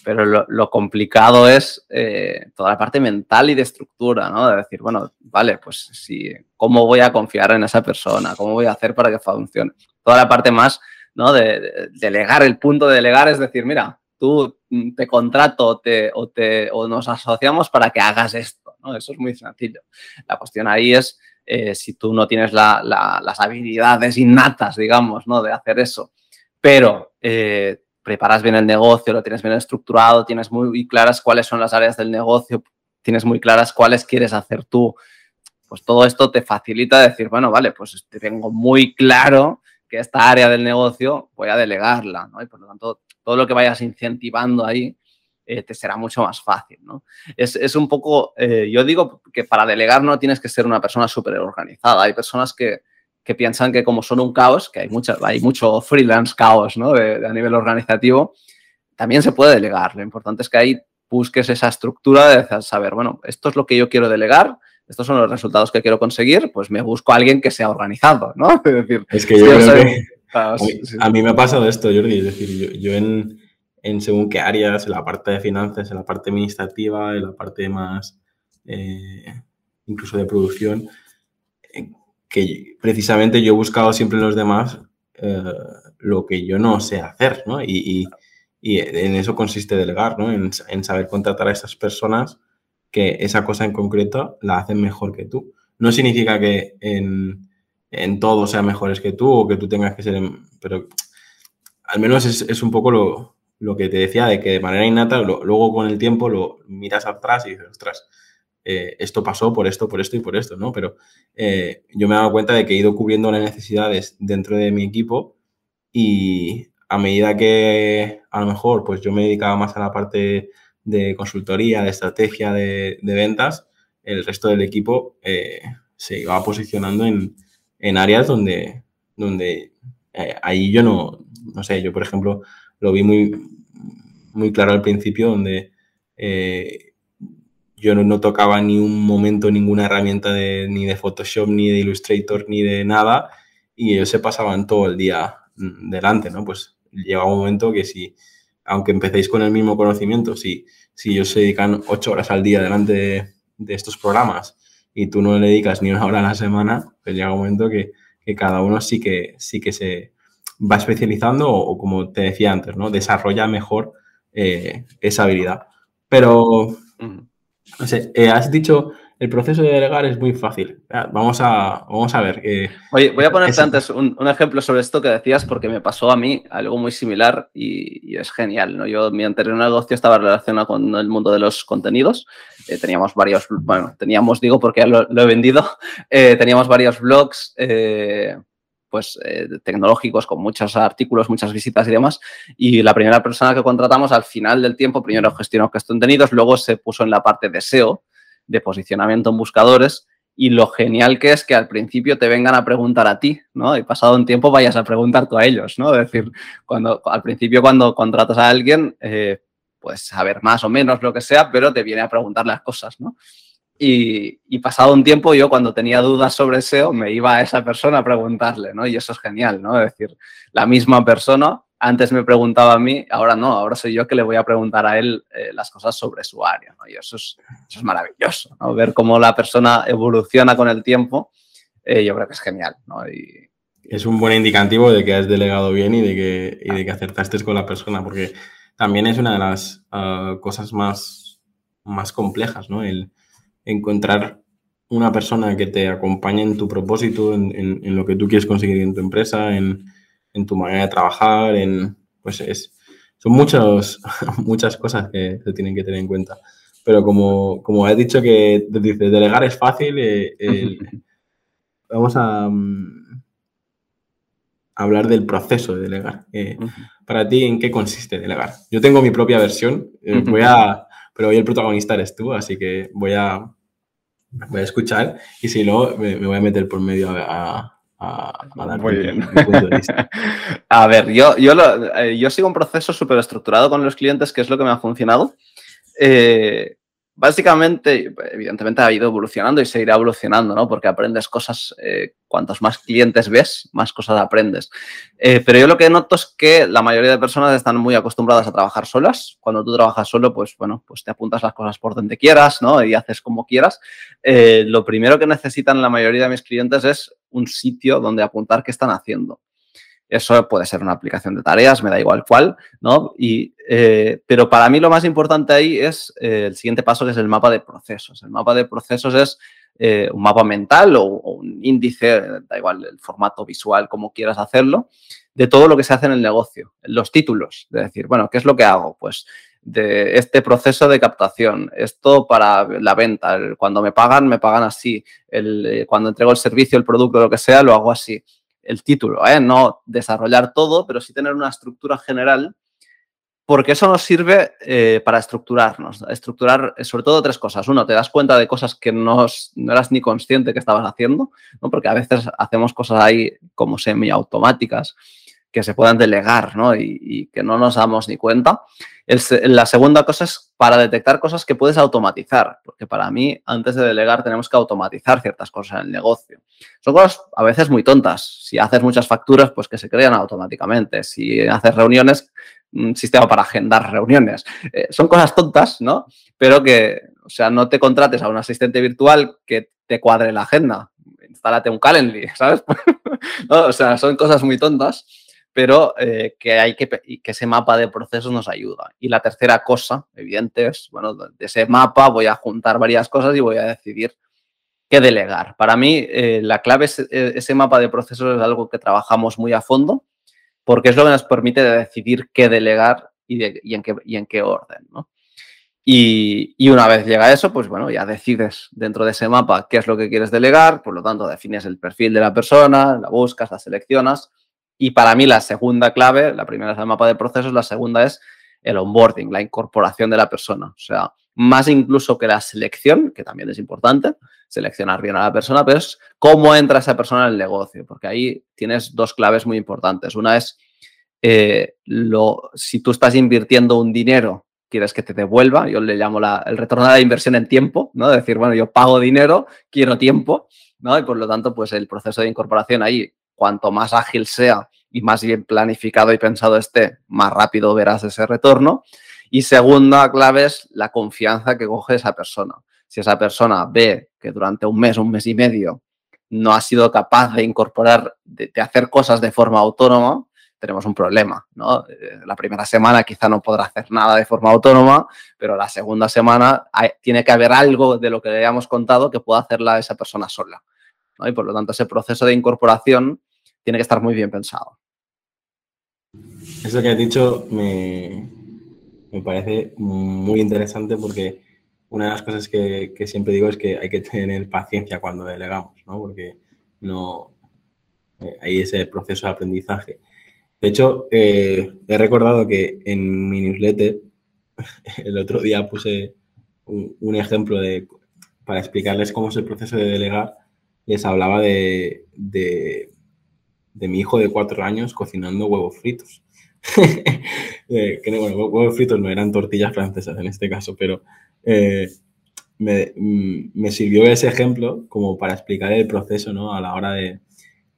pero lo, complicado es eh, toda la parte mental y de estructura, ¿no? De decir, bueno, vale, pues sí, ¿cómo voy a confiar en esa persona? ¿Cómo voy a hacer para que funcione? Toda la parte más, ¿no? De, delegar, el punto de delegar es decir, mira, tú mm, te contrato o, te, o nos asociamos para que hagas esto, ¿no? Eso es muy sencillo. La cuestión ahí es eh, si tú no tienes las habilidades innatas, digamos, ¿no? De hacer eso, pero eh, preparas bien el negocio, lo tienes bien estructurado, tienes muy claras cuáles son las áreas del negocio, tienes muy claras cuáles quieres hacer tú, pues todo esto te facilita decir, bueno, vale, pues tengo muy claro que esta área del negocio voy a delegarla, ¿no? Y por lo tanto, todo lo que vayas incentivando ahí eh, te será mucho más fácil, ¿no? Es, un poco, eh, yo digo que para delegar no tienes que ser una persona súper organizada, hay personas que, que piensan que como son un caos, que hay, mucha, hay mucho freelance caos ¿no? de, a nivel organizativo, también se puede delegar. Lo importante es que ahí busques esa estructura de saber, bueno, esto es lo que yo quiero delegar, estos son los resultados que quiero conseguir, pues me busco a alguien que sea organizado, ¿no? Es decir, es que yo creo que a, mí, me ha pasado esto, Jordi, es decir, yo, en, en, según qué áreas, en la parte de finanzas, en la parte administrativa, en la parte más eh, incluso de producción, que precisamente yo he buscado siempre en los demás eh, lo que yo no sé hacer, ¿no? Y, en eso consiste delegar, ¿no? En, saber contratar a esas personas que esa cosa en concreto la hacen mejor que tú. No significa que en, todo sean mejores que tú o que tú tengas que ser, pero al menos es, un poco lo, que te decía, de que de manera innata, luego con el tiempo lo miras atrás y dices, ostras, eh, esto pasó por esto, por esto y por esto, ¿no? Pero eh, yo me he dado cuenta de que he ido cubriendo las necesidades dentro de mi equipo y a medida que a lo mejor pues yo me dedicaba más a la parte de consultoría, de estrategia, de, ventas, el resto del equipo eh, se iba posicionando en, áreas donde, donde ahí yo no, no sé, yo por ejemplo lo vi muy, muy claro al principio donde yo no, tocaba ni un momento ninguna herramienta de, ni de Photoshop, ni de Illustrator, ni de nada, y ellos se pasaban todo el día mm, delante, ¿no? Pues llega un momento que si, aunque empecéis con el mismo conocimiento, si, si ellos se dedican ocho horas al día delante de, estos programas y tú no le dedicas ni una hora a la semana, pues llega un momento que, cada uno sí que, sí que se va especializando o, como te decía antes, ¿no? Desarrolla mejor eh, esa habilidad. Pero... No sé, eh, has dicho el proceso de delegar es muy fácil. Vamos a, vamos a ver. Oye, voy a ponerte antes un, ejemplo sobre esto que decías porque me pasó a mí algo muy similar y, es genial. ¿no? Yo, mi anterior negocio estaba relacionado con el mundo de los contenidos. Eh, teníamos varios, bueno, teníamos, digo porque ya lo, he vendido, eh, teníamos varios blogs pues, tecnológicos con muchos artículos, muchas visitas y demás. Y la primera persona que contratamos al final del tiempo, primero gestionó estos contenidos, luego se puso en la parte de SEO, de posicionamiento en buscadores. Y lo genial que es que al principio te vengan a preguntar a ti, ¿no? Y pasado un tiempo vayas a preguntar tú a ellos, ¿no? Es decir, cuando, al principio cuando contratas a alguien, eh, pues saber más o menos lo que sea, pero te viene a preguntar las cosas, ¿no? Y, pasado un tiempo, yo cuando tenía dudas sobre SEO, me iba a esa persona a preguntarle, ¿no? Y eso es genial, ¿no? Es decir, la misma persona antes me preguntaba a mí, ahora no, ahora soy yo que le voy a preguntar a él eh, las cosas sobre su área, ¿no? Y eso es, eso es maravilloso, ¿no? Ver cómo la persona evoluciona con el tiempo, eh, yo creo que es genial, ¿no? Y, es un buen indicativo de que has delegado bien y de que, y de que acertaste con la persona, porque también es una de las ah, cosas más, más complejas, ¿no? El, encontrar una persona que te acompañe en tu propósito, en, lo que tú quieres conseguir en tu empresa, en, tu manera de trabajar, en, pues es, son muchas, muchas cosas que se tienen que tener en cuenta. Pero como, como has dicho que dices, delegar es fácil, eh, vamos a mm, hablar del proceso de delegar. Eh, para ti, ¿en qué consiste delegar? Yo tengo mi propia versión, eh, voy a pero hoy el protagonista eres tú, así que voy a, voy a escuchar y si no, me, voy a meter por medio a, dar Muy bien. punto de vista. a ver, yo, yo, eh, yo sigo un proceso súper estructurado con los clientes, que es lo que me ha funcionado. Eh, básicamente, evidentemente ha ido evolucionando y seguirá evolucionando, ¿no? Porque aprendes cosas, eh, cuantos más clientes ves, más cosas aprendes. Eh, pero yo lo que noto es que la mayoría de personas están muy acostumbradas a trabajar solas. Cuando tú trabajas solo, pues bueno, pues te apuntas las cosas por donde quieras, ¿no? Y haces como quieras. Eh, lo primero que necesitan la mayoría de mis clientes es un sitio donde apuntar qué están haciendo. Eso puede ser una aplicación de tareas, me da igual cuál, ¿no? Y, eh, pero para mí lo más importante ahí es eh, el siguiente paso, que es el mapa de procesos. El mapa de procesos es eh, un mapa mental o, un índice, da igual el formato visual, como quieras hacerlo, de todo lo que se hace en el negocio. Los títulos, de decir, bueno, ¿qué es lo que hago? Pues de este proceso de captación, esto para la venta, cuando me pagan, me pagan así, el, cuando entrego el servicio, el producto, lo que sea, lo hago así el título, ¿eh? no desarrollar todo, pero sí tener una estructura general, porque eso nos sirve eh, para estructurarnos, estructurar eh, sobre todo tres cosas. Uno, te das cuenta de cosas que no, no eras ni consciente que estabas haciendo, ¿no? porque a veces hacemos cosas ahí como semiautomáticas que se puedan delegar ¿no? y, que no nos damos ni cuenta. la segunda cosa es para detectar cosas que puedes automatizar, porque para mí, antes de delegar, tenemos que automatizar ciertas cosas en el negocio. Son cosas a veces muy tontas. Si haces muchas facturas, pues que se crean automáticamente. Si haces reuniones, un sistema para agendar reuniones. Eh, son cosas tontas, ¿no? Pero que, o sea, no te contrates a un asistente virtual que te cuadre la agenda. Instálate un Calendly, ¿sabes? o sea, son cosas muy tontas pero eh, que hay que, que ese mapa de procesos nos ayuda. Y la tercera cosa, evidente, es, bueno, de ese mapa voy a juntar varias cosas y voy a decidir qué delegar. Para mí, eh, la clave es eh, ese mapa de procesos es algo que trabajamos muy a fondo, porque es lo que nos permite decidir qué delegar y, en, qué, y en qué orden, ¿no? Y, y, una vez llega eso, pues bueno, ya decides dentro de ese mapa qué es lo que quieres delegar, por lo tanto defines el perfil de la persona, la buscas, la seleccionas y para mí la segunda clave, la primera es el mapa de procesos, la segunda es el onboarding, la incorporación de la persona. O sea, más incluso que la selección, que también es importante, seleccionar bien a la persona, pero es cómo entra esa persona en el negocio, porque ahí tienes dos claves muy importantes. Una es, eh, lo, si tú estás invirtiendo un dinero, quieres que te devuelva, yo le llamo el retorno de la inversión en tiempo, ¿no? Decir, bueno, yo pago dinero, quiero tiempo, ¿no? Y por lo tanto, pues el proceso de incorporación ahí cuanto más ágil sea y más bien planificado y pensado esté, más rápido verás ese retorno. Y segunda clave es la confianza que coge esa persona. Si esa persona ve que durante un mes, un mes y medio, no ha sido capaz de incorporar, de, hacer cosas de forma autónoma, tenemos un problema. Eh, la primera semana quizá no podrá hacer nada de forma autónoma, pero la segunda semana tiene que haber algo de lo que le hayamos contado que pueda hacerla esa persona sola. Y por lo tanto, ese proceso de incorporación tiene que estar muy bien pensado. Eso que has dicho me, parece muy interesante porque una de las cosas que, siempre digo es que hay que tener paciencia cuando delegamos, ¿no? Porque no eh, hay ese proceso de aprendizaje. De hecho, eh, he recordado que en mi newsletter el otro día puse un, ejemplo de, para explicarles cómo es el proceso de delegar les hablaba de, de, mi hijo de cuatro años cocinando huevos fritos. bueno, huevos fritos no eran tortillas francesas en este caso, pero eh, mm, me, sirvió ese ejemplo como para explicar el proceso ¿no? a la hora de,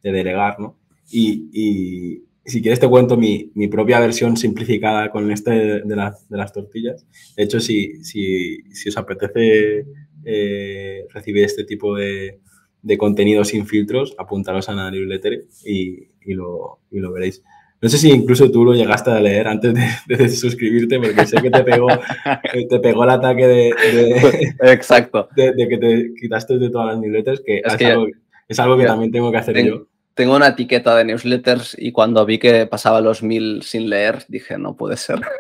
delegar. ¿no? Y, si quieres te cuento mi, propia versión simplificada con este de, las tortillas. De hecho, si, si, si os apetece eh, recibir este tipo de, de contenido sin filtros, apuntaros a la newsletter y, y, lo, y lo veréis. No sé si incluso tú lo llegaste a leer antes de, suscribirte, porque sé que te pegó, te pegó el ataque de, Exacto. de, que te quitaste de todas las newsletters, que es, algo, es, algo, que también tengo que hacer yo. Tengo una etiqueta de newsletters y cuando vi que pasaba los mil sin leer, dije, no puede ser.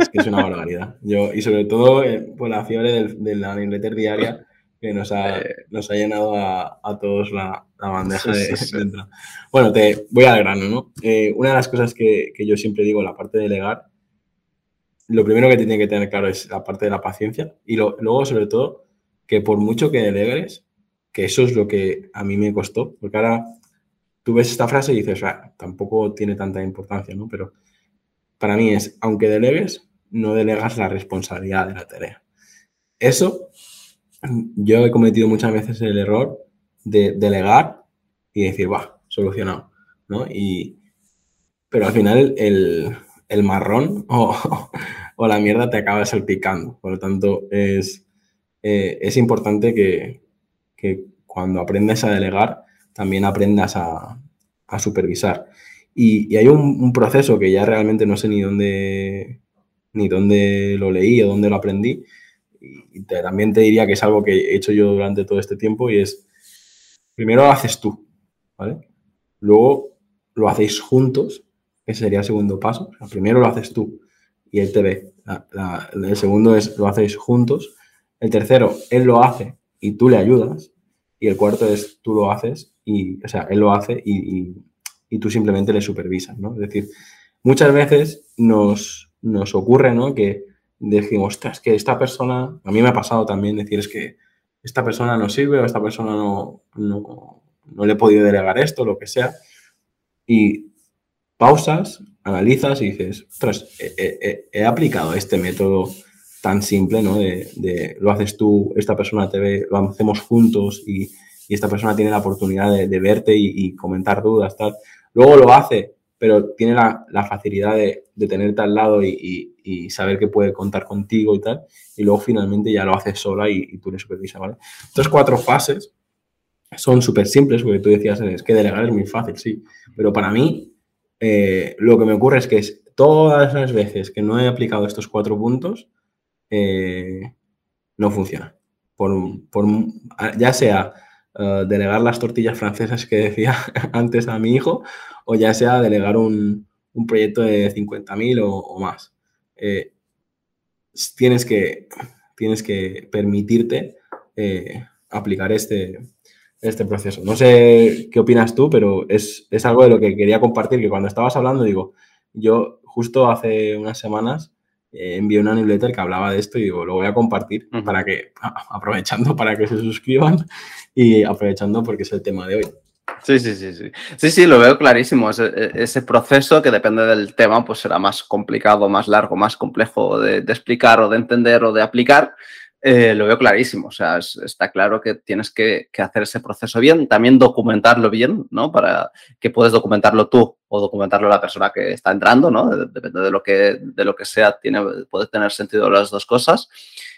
Es que es una barbaridad. Yo, y sobre todo, eh, pues la fiebre de la newsletter diaria, que nos ha, eh, nos ha llenado a, a todos la, la bandeja de, entrada. Bueno, te voy al grano, ¿no? Eh, una de las cosas que, que, yo siempre digo, la parte de delegar, lo primero que tiene que tener claro es la parte de la paciencia y luego, sobre todo, que por mucho que delegues, que eso es lo que a mí me costó, porque ahora tú ves esta frase y dices, ah, tampoco tiene tanta importancia, ¿no? Pero para mí es, aunque delegues, no delegas la responsabilidad de la tarea. Eso, yo he cometido muchas veces el error de delegar y decir, va, solucionado, ¿no? Y, pero al final el, el marrón o, o, la mierda te acaba salpicando. Por lo tanto, es, eh, es importante que, que, cuando aprendas a delegar, también aprendas a, a supervisar. Y, y hay un, un, proceso que ya realmente no sé ni dónde, ni dónde lo leí o dónde lo aprendí. Y también te diría que es algo que he hecho yo durante todo este tiempo y es, primero lo haces tú, ¿vale? Luego lo hacéis juntos ese sería el segundo paso. primero lo haces tú y él te ve. el segundo es lo hacéis juntos. El tercero, él lo hace y tú le ayudas. Y el cuarto es tú lo haces y, o sea, él lo hace y, tú simplemente le supervisas, ¿no? Es decir, muchas veces nos, nos ocurre, ¿no? Que decimos, ostras, que esta persona, a mí me ha pasado también decir, es que esta persona no sirve o esta persona no, no, no le he podido delegar esto, lo que sea. Y pausas, analizas y dices, ostras, he, aplicado este método tan simple, ¿no? De, lo haces tú, esta persona te ve, lo hacemos juntos y, esta persona tiene la oportunidad de, verte y, comentar dudas, tal. Luego lo hace, pero tiene la, facilidad de, tenerte al lado y, saber que puede contar contigo y tal. Y luego finalmente ya lo haces sola y, tú le supervisas, ¿vale? Estas cuatro fases son súper simples, porque tú decías, es que delegar es muy fácil, sí. Pero para mí, eh, lo que me ocurre es que todas las veces que no he aplicado estos cuatro puntos, eh, no funciona. Por, ya sea eh, delegar las tortillas francesas que decía antes a mi hijo, o ya sea delegar un, proyecto de 50.000 o, o, más. tienes, que, tienes que permitirte aplicar este, este proceso. No sé qué opinas tú, pero es, algo de lo que quería compartir, que cuando estabas hablando, digo, yo justo hace unas semanas eh, envié una newsletter que hablaba de esto y digo, lo voy a compartir para que, aprovechando para que se suscriban y aprovechando porque es el tema de hoy. Sí, sí, sí, sí. Sí, sí, lo veo clarísimo. Ese, ese, proceso que depende del tema, pues será más complicado, más largo, más complejo de, de explicar o de entender o de aplicar. Eh, lo veo clarísimo. O sea, está claro que tienes que, hacer ese proceso bien, también documentarlo bien, ¿no? Para que puedes documentarlo tú o documentarlo la persona que está entrando, ¿no? Depende de lo que, de lo que sea, tiene, puede tener sentido las dos cosas.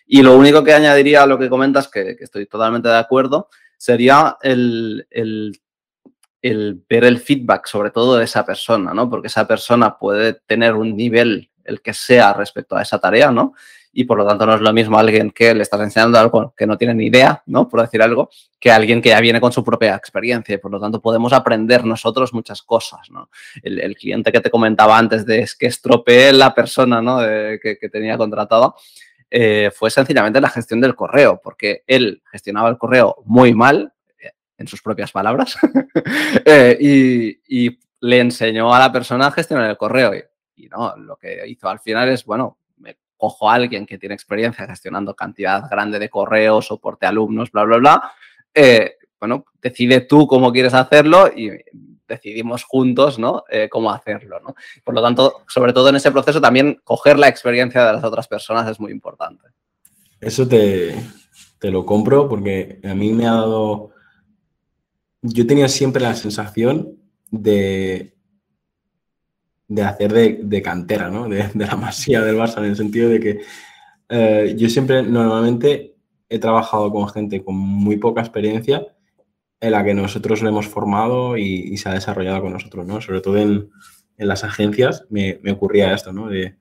Y lo único que añadiría a lo que comentas, que, estoy totalmente de acuerdo, sería el, el ver el feedback, sobre todo de esa persona, ¿no? Porque esa persona puede tener un nivel, el que sea, respecto a esa tarea, ¿no? Y por lo tanto no es lo mismo alguien que le estás enseñando algo que no tiene ni idea, ¿no? Por decir algo, que alguien que ya viene con su propia experiencia y por lo tanto podemos aprender nosotros muchas cosas, ¿no? El, cliente que te comentaba antes de es que estropeé la persona, ¿no? que, tenía contratado. Eh, fue sencillamente la gestión del correo, porque él gestionaba el correo muy mal, en sus propias palabras, eh, y, le enseñó a la persona a gestionar el correo. y, no, lo que hizo al final es, bueno, cojo a alguien que tiene experiencia gestionando cantidad grande de correos, soporte alumnos, bla, bla, bla, eh, bueno, decide tú cómo quieres hacerlo y decidimos juntos, ¿no? Eh, cómo hacerlo, ¿no? Por lo tanto, sobre todo en ese proceso, también coger la experiencia de las otras personas es muy importante. Eso te, te lo compro porque a mí me ha dado... Yo tenía siempre la sensación de de hacer de, cantera, ¿no? De, la masía del Barça, en el sentido de que eh, yo siempre, normalmente, he trabajado con gente con muy poca experiencia en la que nosotros le hemos formado y, se ha desarrollado con nosotros, ¿no? Sobre todo en, las agencias me, ocurría esto, ¿no? De,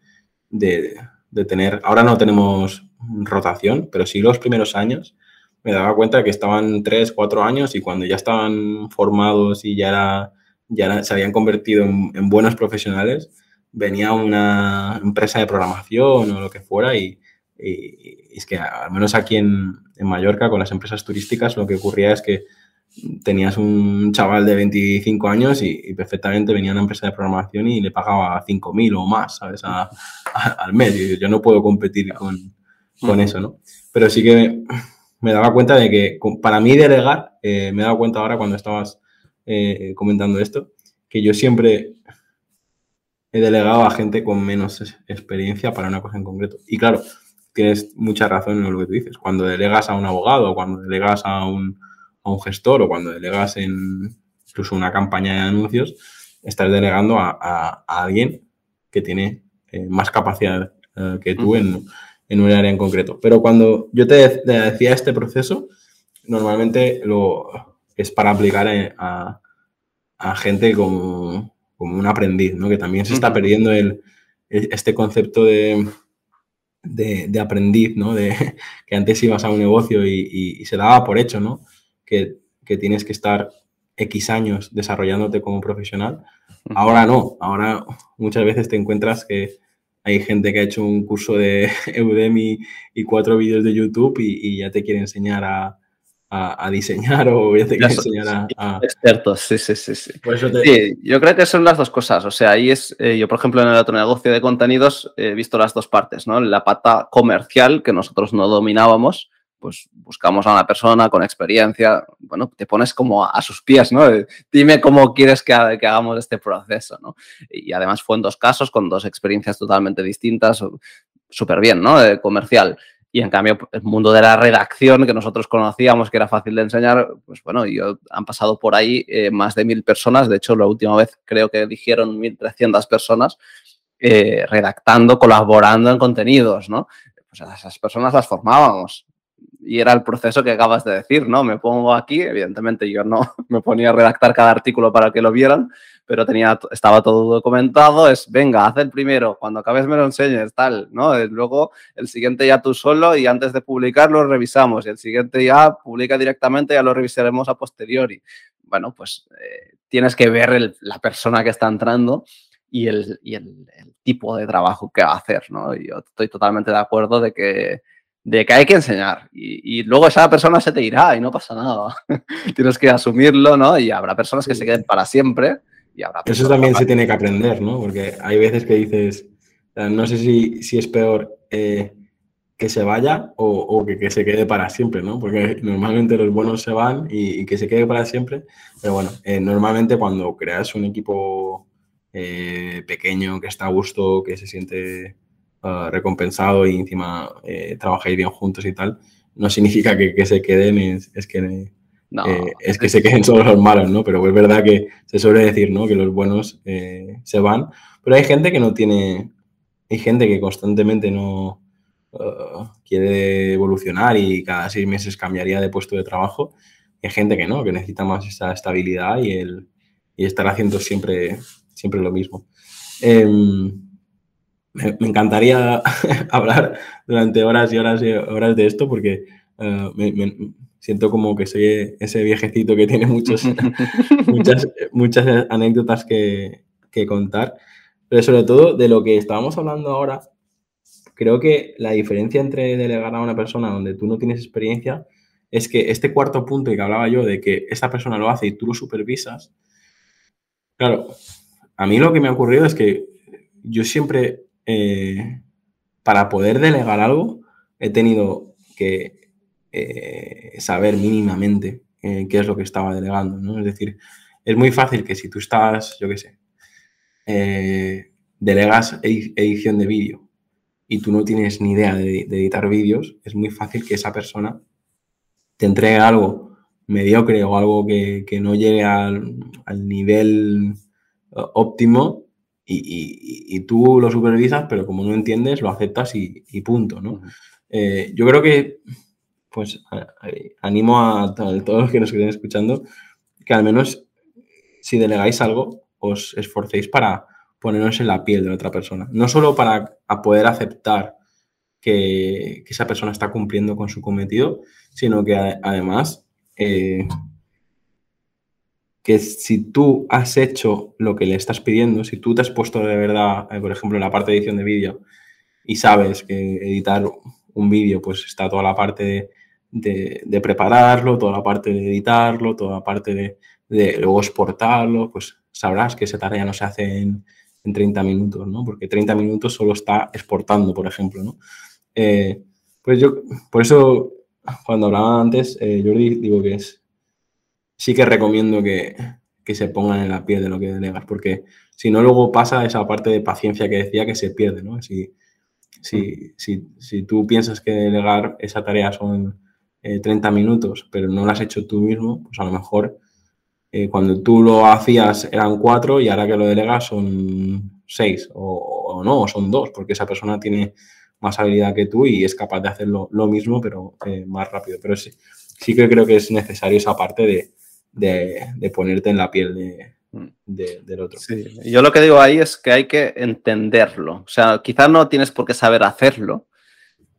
de, tener, ahora no tenemos rotación, pero sí los primeros años me daba cuenta que estaban tres, cuatro años y cuando ya estaban formados y ya era ya se habían convertido en, buenos profesionales, venía una empresa de programación o lo que fuera y, es que al menos aquí en, Mallorca con las empresas turísticas lo que ocurría es que tenías un chaval de 25 años y, perfectamente venía a una empresa de programación y le pagaba 5.000 o más, ¿sabes? al mes. Y yo no puedo competir con, con eso, ¿no? Pero sí que me daba cuenta de que para mí delegar, eh, me he dado cuenta ahora cuando estabas eh, comentando esto, que yo siempre he delegado a gente con menos experiencia para una cosa en concreto. Y claro, tienes mucha razón en lo que tú dices. Cuando delegas a un abogado, cuando delegas a un, a un gestor o cuando delegas en incluso una campaña de anuncios, estás delegando a, alguien que tiene eh, más capacidad que tú en, en un área en concreto. Pero cuando yo te, decía este proceso, normalmente lo, es para aplicar a, gente como, un aprendiz, ¿no? que también se está perdiendo el, este concepto de, de, aprendiz, ¿no? de que antes ibas a un negocio y, se daba por hecho ¿no? que, que tienes que estar X años desarrollándote como profesional. Ahora no, ahora muchas veces te encuentras que hay gente que ha hecho un curso de Udemy y cuatro vídeos de YouTube y, ya te quiere enseñar a, diseñar o ya te quiere enseñar a, Expertos, sí, sí, sí. Sí. yo creo que son las dos cosas. O sea, ahí es, eh, yo por ejemplo en el otro negocio de contenidos he visto las dos partes, ¿no? La pata comercial que nosotros no dominábamos pues buscamos a una persona con experiencia, bueno, te pones como a, sus pies, ¿no? Dime cómo quieres que, hagamos este proceso, ¿no? Y además fue en dos casos, con dos experiencias totalmente distintas, súper bien, ¿no? comercial. Y en cambio, el mundo de la redacción que nosotros conocíamos, que era fácil de enseñar, pues bueno, yo, han pasado por ahí eh, más de mil personas. De hecho, la última vez creo que dijeron 1.300 personas eh, redactando, colaborando en contenidos, ¿no? Pues a esas personas las formábamos y era el proceso que acabas de decir, ¿no? Me pongo aquí, evidentemente yo no me ponía a redactar cada artículo para que lo vieran, pero tenía, estaba todo documentado, es, venga, haz el primero, cuando acabes me lo enseñes, tal, ¿no? Luego el siguiente ya tú solo y antes de publicar lo revisamos y el siguiente ya publica directamente, ya lo revisaremos a posteriori. Bueno, pues eh, tienes que ver la persona que está entrando y, el, y el, tipo de trabajo que va a hacer, ¿no? Yo estoy totalmente de acuerdo de que de que hay que enseñar y, luego esa persona se te irá y no pasa nada. Tienes que asumirlo, ¿no? Y habrá personas que se queden para siempre y habrá Eso también se tiene que aprender, ¿no? Porque hay veces que dices, no sé si, si es peor eh, que se vaya o, que, se quede para siempre, ¿no? Porque normalmente los buenos se van y, que se quede para siempre. Pero bueno, eh, normalmente cuando creas un equipo eh, pequeño que está a gusto, que se siente Ah, recompensado y encima eh, trabajáis bien juntos y tal, no significa que, se queden, es, que, eh, es que se queden solo los malos, ¿no? Pero es verdad que se suele decir, ¿no? Que los buenos eh, se van, pero hay gente que no tiene, hay gente que constantemente no ah, quiere evolucionar y cada seis meses cambiaría de puesto de trabajo. Hay gente que no, que necesita más esa estabilidad y, el, y estar haciendo siempre, siempre lo mismo. Em, me, encantaría hablar durante horas y horas y horas de esto porque eh, me, siento como que soy ese viejecito que tiene muchos, muchas, muchas anécdotas que, que, contar. Pero sobre todo de lo que estábamos hablando ahora, creo que la diferencia entre delegar a una persona donde tú no tienes experiencia es que este cuarto punto que hablaba yo de que esta persona lo hace y tú lo supervisas, claro, a mí lo que me ha ocurrido es que yo siempre eh, para poder delegar algo, he tenido que eh, saber mínimamente eh, qué es lo que estaba delegando, ¿no? Es decir, es muy fácil que si tú estás, yo qué sé, delegas edición de vídeo y tú no tienes ni idea de, editar vídeos, es muy fácil que esa persona te entregue algo mediocre o algo que, no llegue al, al nivel óptimo y, tú lo supervisas, pero como no entiendes, lo aceptas y, punto, ¿no? Eh, yo creo que, pues, animo a, todos los que nos estén escuchando que al menos si delegáis algo, os esforcéis para ponernos en la piel de otra persona. No solo para poder aceptar que, esa persona está cumpliendo con su cometido, sino que además eh, que si tú has hecho lo que le estás pidiendo, si tú te has puesto de verdad, eh, por ejemplo, en la parte de edición de vídeo y sabes que editar un vídeo, pues está toda la parte de, prepararlo, toda la parte de editarlo, toda la parte de, luego exportarlo, pues sabrás que esa tarea no se hace en, en 30 minutos, ¿no? Porque 30 minutos solo está exportando, por ejemplo, ¿no? Eh, pues yo, por eso, cuando hablaba antes, eh, Jordi, digo que es, sí que recomiendo que, que, se pongan en la piel de lo que delegas, porque si no, luego pasa esa parte de paciencia que decía que se pierde, ¿no? Si, si, si, si tú piensas que delegar esa tarea son 30 eh, minutos, pero no lo has hecho tú mismo, pues a lo mejor eh, cuando tú lo hacías eran cuatro y ahora que lo delegas son seis o, no, o son dos, porque esa persona tiene más habilidad que tú y es capaz de hacerlo lo mismo, pero eh, más rápido. Pero sí, sí que creo que es necesario esa parte de, ponerte en la piel mm. de, del otro. Sí. Yo lo que digo ahí es que hay que entenderlo. O sea, quizás no tienes por qué saber hacerlo,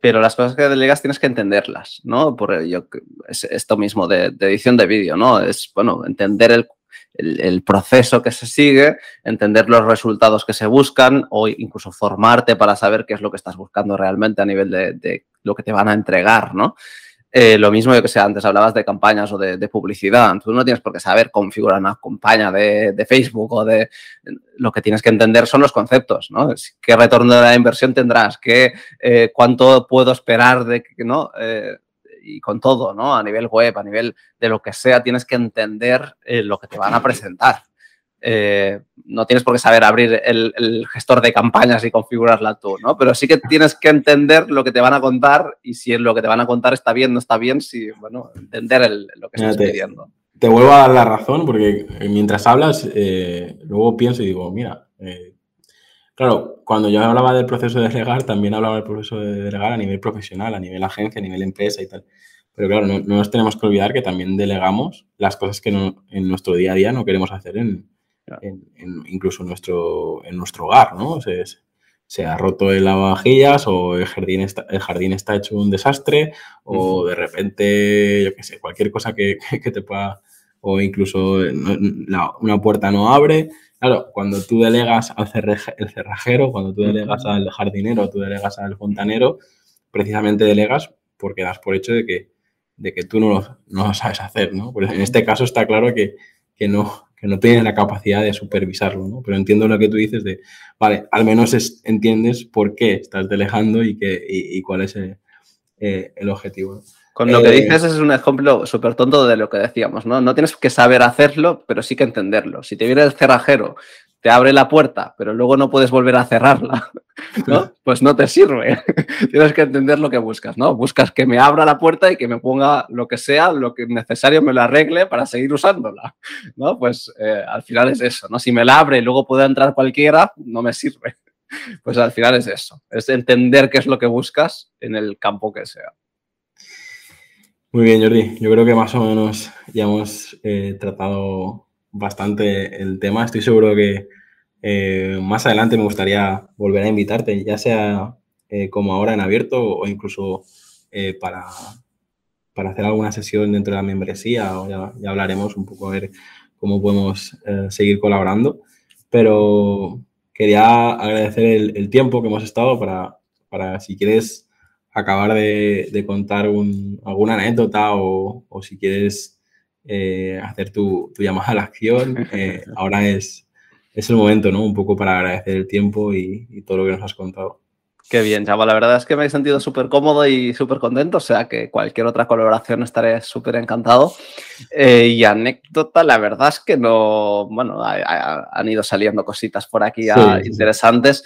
pero las cosas que delegas tienes que entenderlas, ¿no? Por ello, es esto mismo de, edición de vídeo, ¿no? Es, bueno, entender el, el, proceso que se sigue, entender los resultados que se buscan o incluso formarte para saber qué es lo que estás buscando realmente a nivel de, de lo que te van a entregar, ¿no? Eh, lo mismo, que sé, antes hablabas de campañas o de, publicidad. Tú no tienes por qué saber configurar una campaña de, Facebook o de... Lo que tienes que entender son los conceptos, ¿no? ¿Qué retorno de la inversión tendrás? ¿Qué, eh, ¿Cuánto puedo esperar de que, no? Eh, y con todo, ¿no? A nivel web, a nivel de lo que sea, tienes que entender lo que te van a presentar. Eh, no tienes por qué saber abrir el, gestor de campañas y configurarla tú, ¿no? Pero sí que tienes que entender lo que te van a contar y si lo que te van a contar está bien, no está bien, si, bueno, entender lo que estás pidiendo. Te vuelvo a dar la razón porque eh, mientras hablas, eh, luego pienso y digo, mira, claro, cuando yo hablaba del proceso de delegar, también hablaba del proceso de delegar a nivel profesional, a nivel agencia, a nivel empresa y tal. Pero claro, no, nos tenemos que olvidar que también delegamos las cosas que en nuestro día a día no queremos hacer en, incluso en nuestro, en nuestro hogar, ¿no? Se, se ha roto el lavavajillas o el jardín está, el jardín está hecho un desastre o de repente, yo qué sé, cualquier cosa que, que, te pueda, o incluso una puerta no abre. Claro, cuando tú delegas al el cerrajero, cuando tú delegas al jardinero, tú delegas al fontanero, precisamente delegas porque das por hecho de que, de que tú no lo, no lo sabes hacer, ¿no? Pues en este caso está claro que, que no, que no tienen la capacidad de supervisarlo, ¿no? Pero entiendo lo que tú dices de, vale, al menos entiendes por qué estás delegando y, qué, y, cuál es el, eh, objetivo. Con lo que eh, dices es un ejemplo súper tonto de lo que decíamos, ¿no? No tienes que saber hacerlo, pero sí que entenderlo. Si te viene el cerrajero te abre la puerta, pero luego no puedes volver a cerrarla, ¿no? Pues no te sirve. Tienes que entender lo que buscas, ¿no? Buscas que me abra la puerta y que me ponga lo que sea, lo que necesario me lo arregle para seguir usándola, ¿no? Pues eh, al final es eso, ¿no? Si me la abre y luego puede entrar cualquiera, no me sirve. Pues al final es eso, es entender qué es lo que buscas en el campo que sea. Muy bien, Jordi. Yo creo que más o menos ya hemos eh, tratado bastante el tema. Estoy seguro que eh, más adelante me gustaría volver a invitarte, ya sea eh, como ahora en abierto o incluso eh, para, para hacer alguna sesión dentro de la membresía o ya, hablaremos un poco a ver cómo podemos seguir colaborando. Pero quería agradecer el, tiempo que hemos estado para, para si quieres acabar de, contar alguna anécdota o, o si quieres eh, hacer tu, llamada a la acción. Eh, ahora es, es el momento, ¿no? Un poco para agradecer el tiempo y, todo lo que nos has contado. Qué bien, chaval. La verdad es que me he sentido súper cómodo y súper contento. O sea que cualquier otra colaboración estaré súper encantado. Eh, y anécdota, la verdad es que no. Bueno, han ido saliendo cositas por aquí interesantes.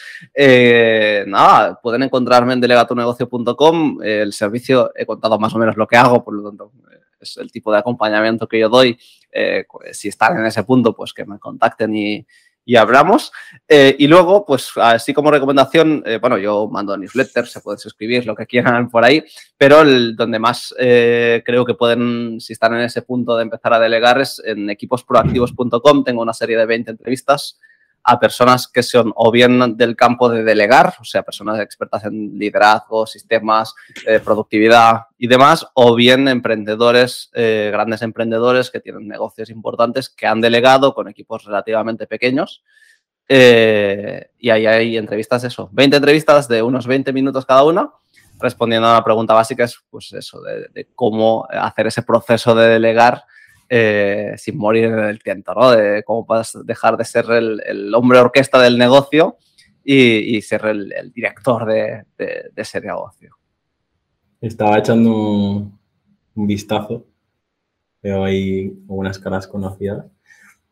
nada, pueden encontrarme en delegatonegocio.com. El servicio, he contado más o menos lo que hago, por lo tanto, es el tipo de acompañamiento que yo doy. Eh, pues, si están en ese punto, pues que me contacten y, y hablamos. Eh, y luego, pues así como recomendación, eh, bueno, yo mando newsletters, se pueden suscribir, lo que quieran por ahí, pero el, donde más creo que pueden, si están en ese punto de empezar a delegar, es en equiposproactivos.com. Tengo una serie de 20 entrevistas a personas que son o bien del campo de delegar, o sea, personas expertas en liderazgo, sistemas, eh, productividad y demás, o bien emprendedores, eh, grandes emprendedores que tienen negocios importantes que han delegado con equipos relativamente pequeños. Eh, y ahí hay entrevistas, eso, 20 entrevistas de unos 20 minutos cada una respondiendo a la pregunta básica es pues eso, de, cómo hacer ese proceso de delegar eh, sin morir en el tiento, ¿no? De cómo puedes dejar de ser el, hombre orquesta del negocio y, ser el, director de, ese negocio. Estaba echando un vistazo, veo ahí algunas caras conocidas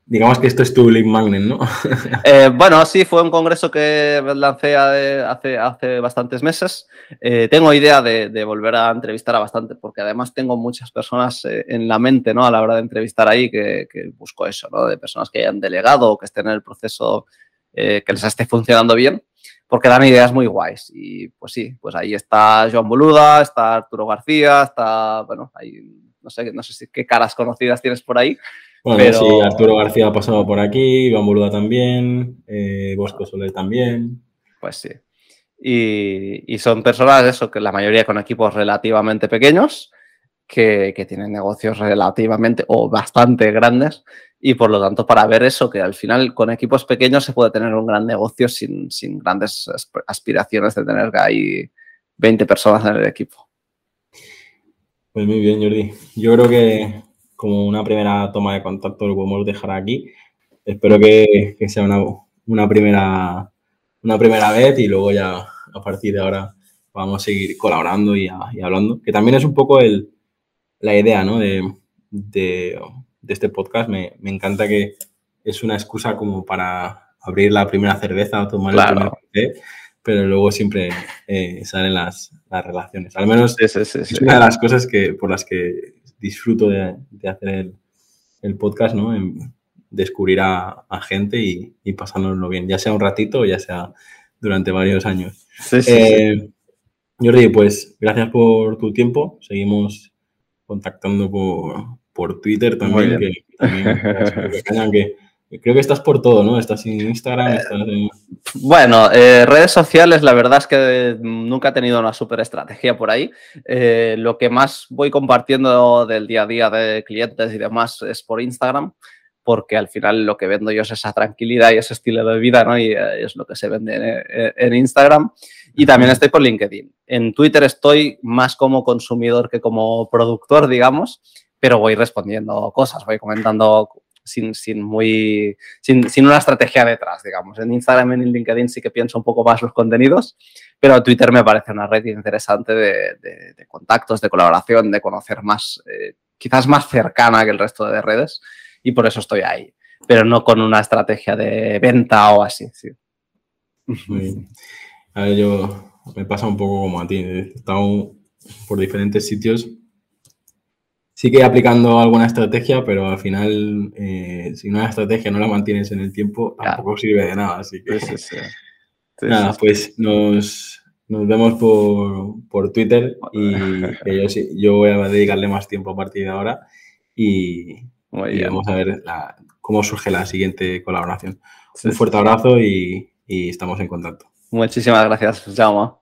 Digamos que esto es tu link magnet, ¿no? Eh, bueno, sí, fue un congreso que lancé hace, hace bastantes meses. Eh, tengo idea de, volver a entrevistar a bastante, porque además tengo muchas personas eh, en la mente, ¿no? A la hora de entrevistar ahí, que, busco eso, ¿no? De personas que hayan delegado o que estén en el proceso que les esté funcionando bien, porque dan ideas muy guays. Y pues sí, pues ahí está Joan Boluda, está Arturo García, está, bueno, ahí, no sé, no sé si, qué caras conocidas tienes por ahí. Bueno, sí, Arturo García ha pasado por aquí, Iván Boluda también, eh, Bosco Soler también. Pues sí. Y, son personas, eso, que la mayoría con equipos relativamente pequeños, que, tienen negocios relativamente o bastante grandes. Y por lo tanto, para ver eso, que al final con equipos pequeños se puede tener un gran negocio sin, sin grandes aspiraciones de tener ahí 20 personas en el equipo. Pues muy bien, Jordi. Yo creo que como una primera toma de contacto lo podemos dejar aquí. Espero que, sea una, primera, una primera vez y luego ya a partir de ahora vamos a seguir colaborando y, hablando, que también es un poco el, la idea ¿no? de, este podcast. Me, encanta que es una excusa como para abrir la primera cerveza o tomar el primer café, pero luego siempre eh, salen las, relaciones. Al menos es una de las cosas que, por las que disfruto de, hacer el, podcast, ¿no? En descubrir a, gente y, y, pasárnoslo bien, ya sea un ratito o ya sea durante varios años. Sí, sí, eh, Jordi, pues gracias por tu tiempo. Seguimos contactando por, Twitter también, que, también que, Creo que estás por todo, ¿no? Estás en Instagram, eh, Bueno, eh, redes sociales, la verdad es que nunca he tenido una súper estrategia por ahí. Eh, lo que más voy compartiendo del día a día de clientes y demás es por Instagram, porque al final lo que vendo yo es esa tranquilidad y ese estilo de vida, ¿no? Y es lo que se vende en, Instagram. Y también estoy por LinkedIn. En Twitter estoy más como consumidor que como productor, digamos, pero voy respondiendo cosas, voy comentando sin, sin muy, sin, sin, una estrategia detrás, digamos. En Instagram y en LinkedIn sí que pienso un poco más los contenidos, pero Twitter me parece una red interesante de, de, contactos, de colaboración, de conocer más, eh, quizás más cercana que el resto de redes y por eso estoy ahí, pero no con una estrategia de venta o así. Sí. A ver, yo me pasa un poco como a ti, he estado por diferentes sitios sigue aplicando alguna estrategia, pero al final, eh, si una estrategia no la mantienes en el tiempo, tampoco sirve de nada. Así que, nada, pues nos, vemos por, Twitter y yo, yo voy a dedicarle más tiempo a partir de ahora y, vamos a ver cómo surge la siguiente colaboración. Un fuerte abrazo y, y estamos en contacto. Muchísimas gracias, Jaume.